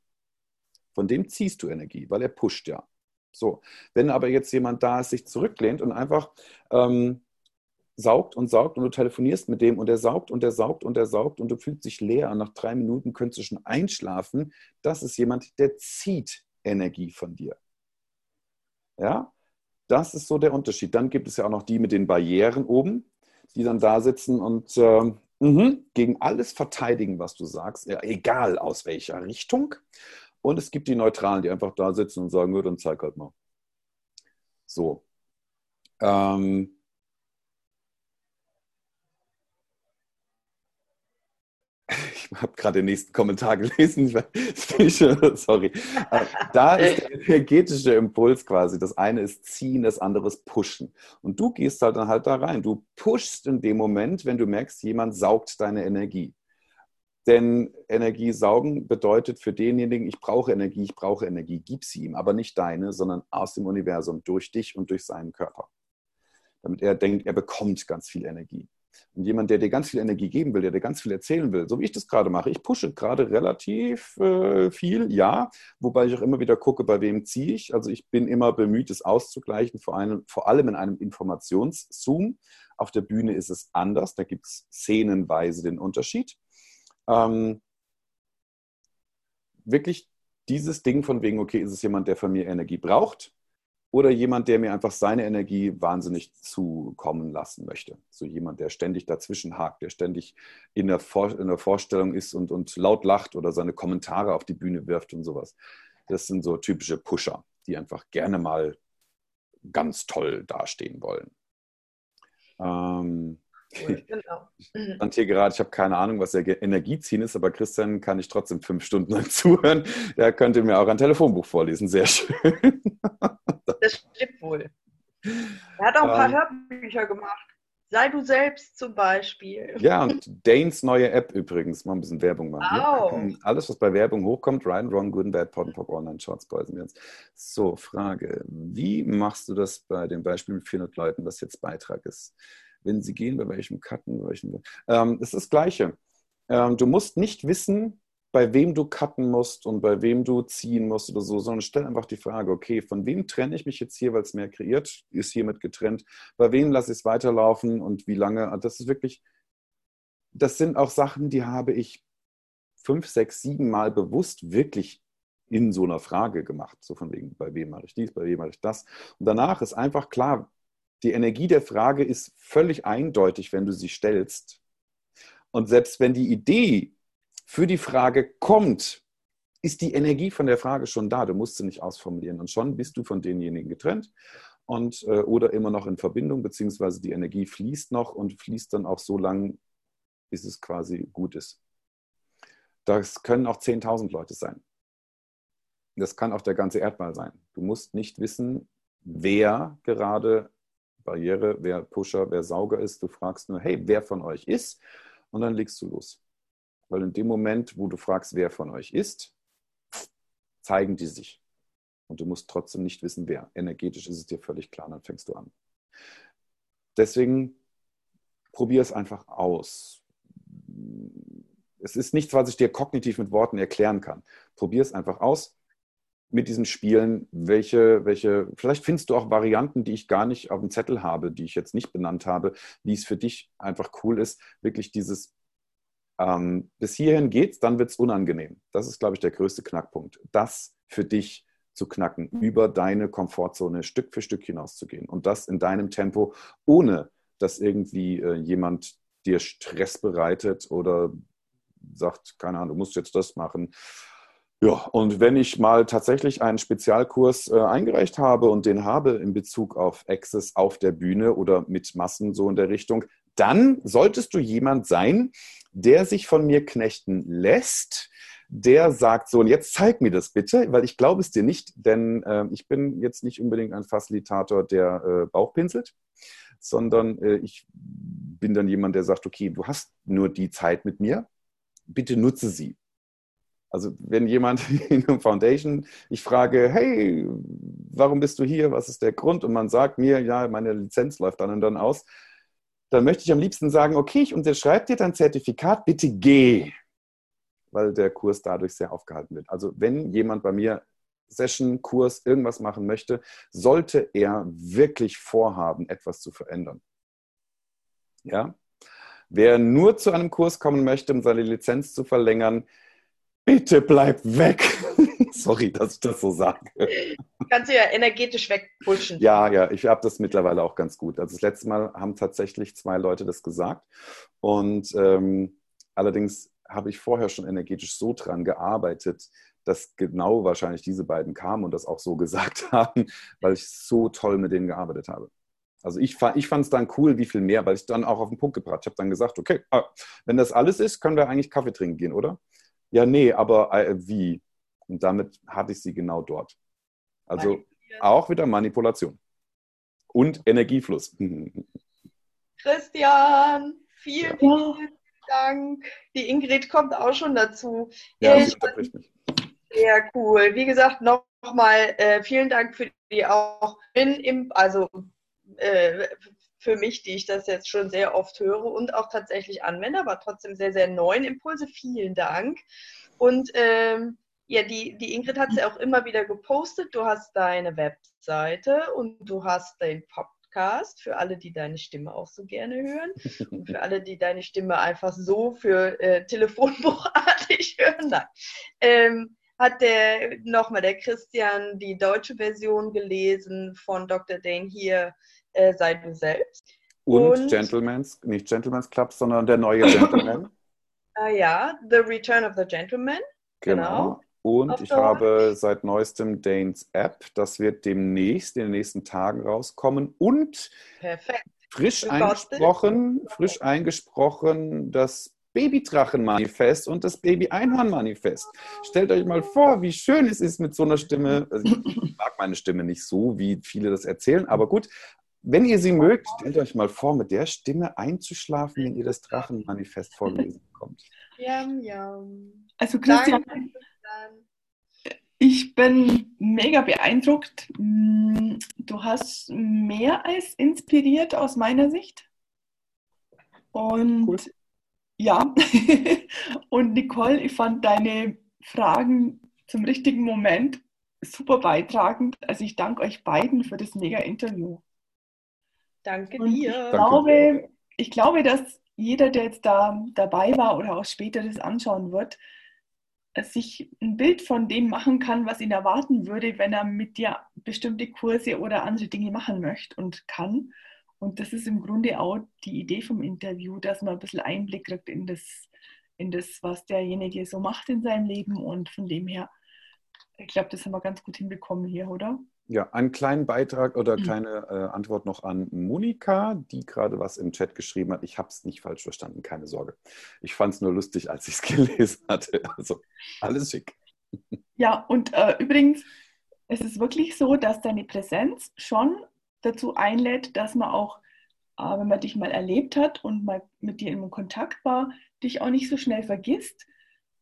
Von dem ziehst du Energie, weil er pusht ja. So, wenn aber jetzt jemand da ist, sich zurücklehnt und einfach ähm, saugt und saugt und du telefonierst mit dem und er saugt und er saugt und er saugt und du fühlst dich leer und nach drei Minuten könntest du schon einschlafen, das ist jemand, der zieht Energie von dir. Ja, das ist so der Unterschied. Dann gibt es ja auch noch die mit den Barrieren oben, die dann da sitzen und äh, mhm, gegen alles verteidigen, was du sagst, egal aus welcher Richtung. Und es gibt die Neutralen, die einfach da sitzen und sagen, dann zeig halt mal. So. Ähm, ich habe gerade den nächsten Kommentar gelesen. Sorry. Äh, Da ist der energetische Impuls quasi. Das eine ist ziehen, das andere ist pushen. Und du gehst halt dann halt da rein. Du pushst in dem Moment, wenn du merkst, jemand saugt deine Energie. Denn Energie saugen bedeutet für denjenigen, ich brauche Energie, ich brauche Energie, gib sie ihm, aber nicht deine, sondern aus dem Universum, durch dich und durch seinen Körper. Damit er denkt, er bekommt ganz viel Energie. Und jemand, der dir ganz viel Energie geben will, der dir ganz viel erzählen will, so wie ich das gerade mache, ich pushe gerade relativ äh, viel, ja, wobei ich auch immer wieder gucke, bei wem ziehe ich. Also ich bin immer bemüht, es auszugleichen, vor, einem, vor allem in einem Informationszoom. Auf der Bühne ist es anders, da gibt es szenenweise den Unterschied. Ähm, wirklich dieses Ding von wegen, okay, ist es jemand, der von mir Energie braucht oder jemand, der mir einfach seine Energie wahnsinnig zukommen lassen möchte. So jemand, der ständig dazwischen hakt, der ständig in der, Vor in der Vorstellung ist und, und laut lacht oder seine Kommentare auf die Bühne wirft und sowas. Das sind so typische Pusher, die einfach gerne mal ganz toll dastehen wollen. Ähm, Genau. stand hier gerade, ich habe keine Ahnung, was der Energieziehen ist, aber Christian kann ich trotzdem fünf Stunden lang zuhören. Der könnte mir auch ein Telefonbuch vorlesen. Sehr schön. Das stimmt wohl. Er hat auch ein paar Ähm. Hörbücher gemacht. Sei du selbst zum Beispiel. Ja, und Danes neue App übrigens, mal ein bisschen Werbung machen. Wow. Hier. Alles, was bei Werbung hochkommt, Right, Wrong, Good and Bad, Pod and Pop, Online, Shorts, Boys and Girls. So, Frage. Wie machst du das bei dem Beispiel mit 400 Leuten, was jetzt Beitrag ist? Wenn sie gehen, bei welchem Cutten, bei welchem. Ähm, es ist das Gleiche. Ähm, du musst nicht wissen, bei wem du cutten musst und bei wem du ziehen musst oder so, sondern stell einfach die Frage, okay, von wem trenne ich mich jetzt hier, weil es mehr kreiert, ist hiermit getrennt, bei wem lasse ich es weiterlaufen und wie lange. Das ist wirklich, das sind auch Sachen, die habe ich fünf, sechs, sieben Mal bewusst wirklich in so einer Frage gemacht. So von wegen, bei wem mache ich dies, bei wem mache ich das. Und danach ist einfach klar, die Energie der Frage ist völlig eindeutig, wenn du sie stellst. Und selbst wenn die Idee für die Frage kommt, ist die Energie von der Frage schon da. Du musst sie nicht ausformulieren. Und schon bist du von denjenigen getrennt und, äh, oder immer noch in Verbindung, beziehungsweise die Energie fließt noch und fließt dann auch so lang, bis es quasi gut ist. Das können auch 10.000 Leute sein. Das kann auch der ganze Erdball sein. Du musst nicht wissen, wer gerade Barriere, wer Pusher, wer Sauger ist. Du fragst nur, hey, wer von euch ist? Und dann legst du los. Weil in dem Moment, wo du fragst, wer von euch ist, zeigen die sich. Und du musst trotzdem nicht wissen, wer. Energetisch ist es dir völlig klar, dann fängst du an. Deswegen probier es einfach aus. Es ist nichts, was ich dir kognitiv mit Worten erklären kann. Probier es einfach aus mit diesen Spielen, welche, welche, vielleicht findest du auch Varianten, die ich gar nicht auf dem Zettel habe, die ich jetzt nicht benannt habe, wie es für dich einfach cool ist, wirklich dieses ähm, bis hierhin geht's, dann wird es unangenehm. Das ist, glaube ich, der größte Knackpunkt. Das für dich zu knacken, über deine Komfortzone Stück für Stück hinauszugehen. Und das in deinem Tempo, ohne dass irgendwie äh, jemand dir Stress bereitet oder sagt, keine Ahnung, du musst jetzt das machen. Ja, und wenn ich mal tatsächlich einen Spezialkurs äh, eingereicht habe und den habe in Bezug auf Access auf der Bühne oder mit Massen so in der Richtung, dann solltest du jemand sein, der sich von mir knechten lässt, der sagt so, und jetzt zeig mir das bitte, weil ich glaube es dir nicht, denn äh, ich bin jetzt nicht unbedingt ein Facilitator, der äh, Bauch pinselt, sondern äh, ich bin dann jemand, der sagt, okay, du hast nur die Zeit mit mir, bitte nutze sie. Also wenn jemand in einer Foundation, ich frage, hey, warum bist du hier? Was ist der Grund? Und man sagt mir, ja, meine Lizenz läuft dann und dann aus dann möchte ich am liebsten sagen, okay, ich unterschreibe dir dein Zertifikat, bitte geh, weil der Kurs dadurch sehr aufgehalten wird. Also wenn jemand bei mir Session, Kurs, irgendwas machen möchte, sollte er wirklich vorhaben, etwas zu verändern. Ja? Wer nur zu einem Kurs kommen möchte, um seine Lizenz zu verlängern, bitte bleib weg. Sorry, dass ich das so sage. Kannst du ja energetisch wegpushen. Ja, ja, ich habe das mittlerweile auch ganz gut. Also das letzte Mal haben tatsächlich zwei Leute das gesagt. Und ähm, allerdings habe ich vorher schon energetisch so dran gearbeitet, dass genau wahrscheinlich diese beiden kamen und das auch so gesagt haben, weil ich so toll mit denen gearbeitet habe. Also ich, ich fand es dann cool, wie viel mehr, weil ich dann auch auf den Punkt gebracht. Ich habe dann gesagt, okay, ah, wenn das alles ist, können wir eigentlich Kaffee trinken gehen, oder? Ja, nee, aber äh, wie? Und damit hatte ich sie genau dort. Also auch wieder Manipulation. Und Energiefluss. Christian, vielen, ja. vielen Dank. Die Ingrid kommt auch schon dazu. Ja, ich sie mich. Sehr cool. Wie gesagt, nochmal äh, vielen Dank für die auch in, also äh, für mich, die ich das jetzt schon sehr oft höre und auch tatsächlich anwende, aber trotzdem sehr, sehr neuen Impulse. Vielen Dank. Und ähm, ja, die, die Ingrid hat es ja auch immer wieder gepostet. Du hast deine Webseite und du hast den Podcast für alle, die deine Stimme auch so gerne hören und für alle, die deine Stimme einfach so für äh, Telefonbuchartig hören. Nein. Ähm, hat der nochmal der Christian die deutsche Version gelesen von Dr. Dane hier, äh, sei du selbst. Und, und Gentleman's, nicht Gentleman's Club, sondern der neue Gentleman. ah ja, The Return of the Gentleman. Genau. genau. Und ich habe seit neuestem Danes App. Das wird demnächst in den nächsten Tagen rauskommen. Und Perfekt. frisch eingesprochen, frisch eingesprochen das Babydrachen-Manifest und das Baby-Einhorn-Manifest. Stellt euch mal vor, wie schön es ist mit so einer Stimme. Also ich mag meine Stimme nicht so, wie viele das erzählen, aber gut. Wenn ihr sie mögt, stellt euch mal vor, mit der Stimme einzuschlafen, wenn ihr das Drachen-Manifest vorgelesen bekommt. Yum, yum. Also Christian, Danke. Ich bin mega beeindruckt. Mm, du hast mehr als inspiriert aus meiner Sicht. Und cool. ja, und Nicole, ich fand deine Fragen zum richtigen Moment super beitragend. Also ich danke euch beiden für das mega Interview. Danke und dir. Ich glaube, ich glaube, dass jeder, der jetzt da dabei war oder auch später das anschauen wird, sich ein Bild von dem machen kann, was ihn erwarten würde, wenn er mit dir bestimmte Kurse oder andere Dinge machen möchte und kann. Und das ist im Grunde auch die Idee vom Interview, dass man ein bisschen Einblick kriegt in das, in das, was derjenige so macht in seinem Leben. Und von dem her, ich glaube, das haben wir ganz gut hinbekommen hier, oder? Ja, einen kleinen Beitrag oder mhm. kleine äh, Antwort noch an Monika, die gerade was im Chat geschrieben hat. Ich habe es nicht falsch verstanden, keine Sorge. Ich fand es nur lustig, als ich es gelesen hatte. Also alles schick. Ja, und äh, übrigens, es ist wirklich so, dass deine Präsenz schon dazu einlädt, dass man auch, äh, wenn man dich mal erlebt hat und mal mit dir in Kontakt war, dich auch nicht so schnell vergisst.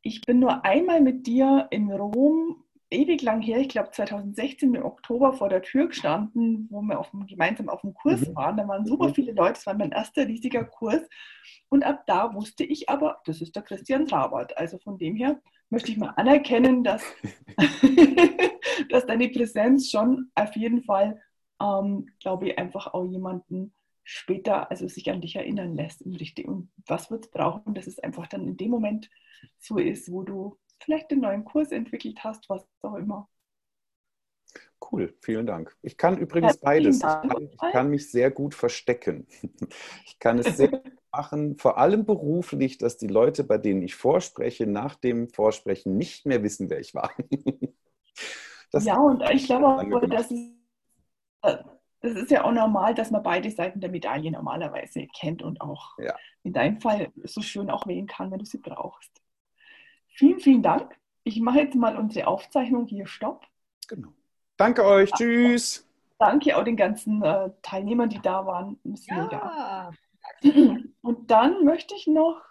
Ich bin nur einmal mit dir in Rom ewig lang her, ich glaube 2016 im Oktober vor der Tür gestanden, wo wir auf dem, gemeinsam auf dem Kurs mhm. waren. Da waren super mhm. viele Leute, es war mein erster riesiger Kurs. Und ab da wusste ich aber, das ist der Christian Trabert. Also von dem her möchte ich mal anerkennen, dass, dass deine Präsenz schon auf jeden Fall, ähm, glaube ich, einfach auch jemanden später, also sich an dich erinnern lässt im Richtigen. Und was wird es brauchen, dass es einfach dann in dem Moment so ist, wo du vielleicht den neuen Kurs entwickelt hast, was auch immer. Cool, vielen Dank. Ich kann übrigens ja, beides. Ich kann, ich kann, mich sehr gut verstecken. Ich kann es sehr gut machen, vor allem beruflich, dass die Leute, bei denen ich vorspreche, nach dem Vorsprechen nicht mehr wissen, wer ich war. Das ja, und ich glaube auch, das ist, äh, das ist ja auch normal, dass man beide Seiten der Medaille normalerweise kennt und auch ja. in deinem Fall so schön auch wählen kann, wenn du sie brauchst. Vielen, vielen Dank. Ich mache jetzt mal unsere Aufzeichnung hier Stopp. Genau. Danke euch. Tschüss. Danke auch den ganzen äh, Teilnehmern, die da waren. Ja. Und dann möchte ich noch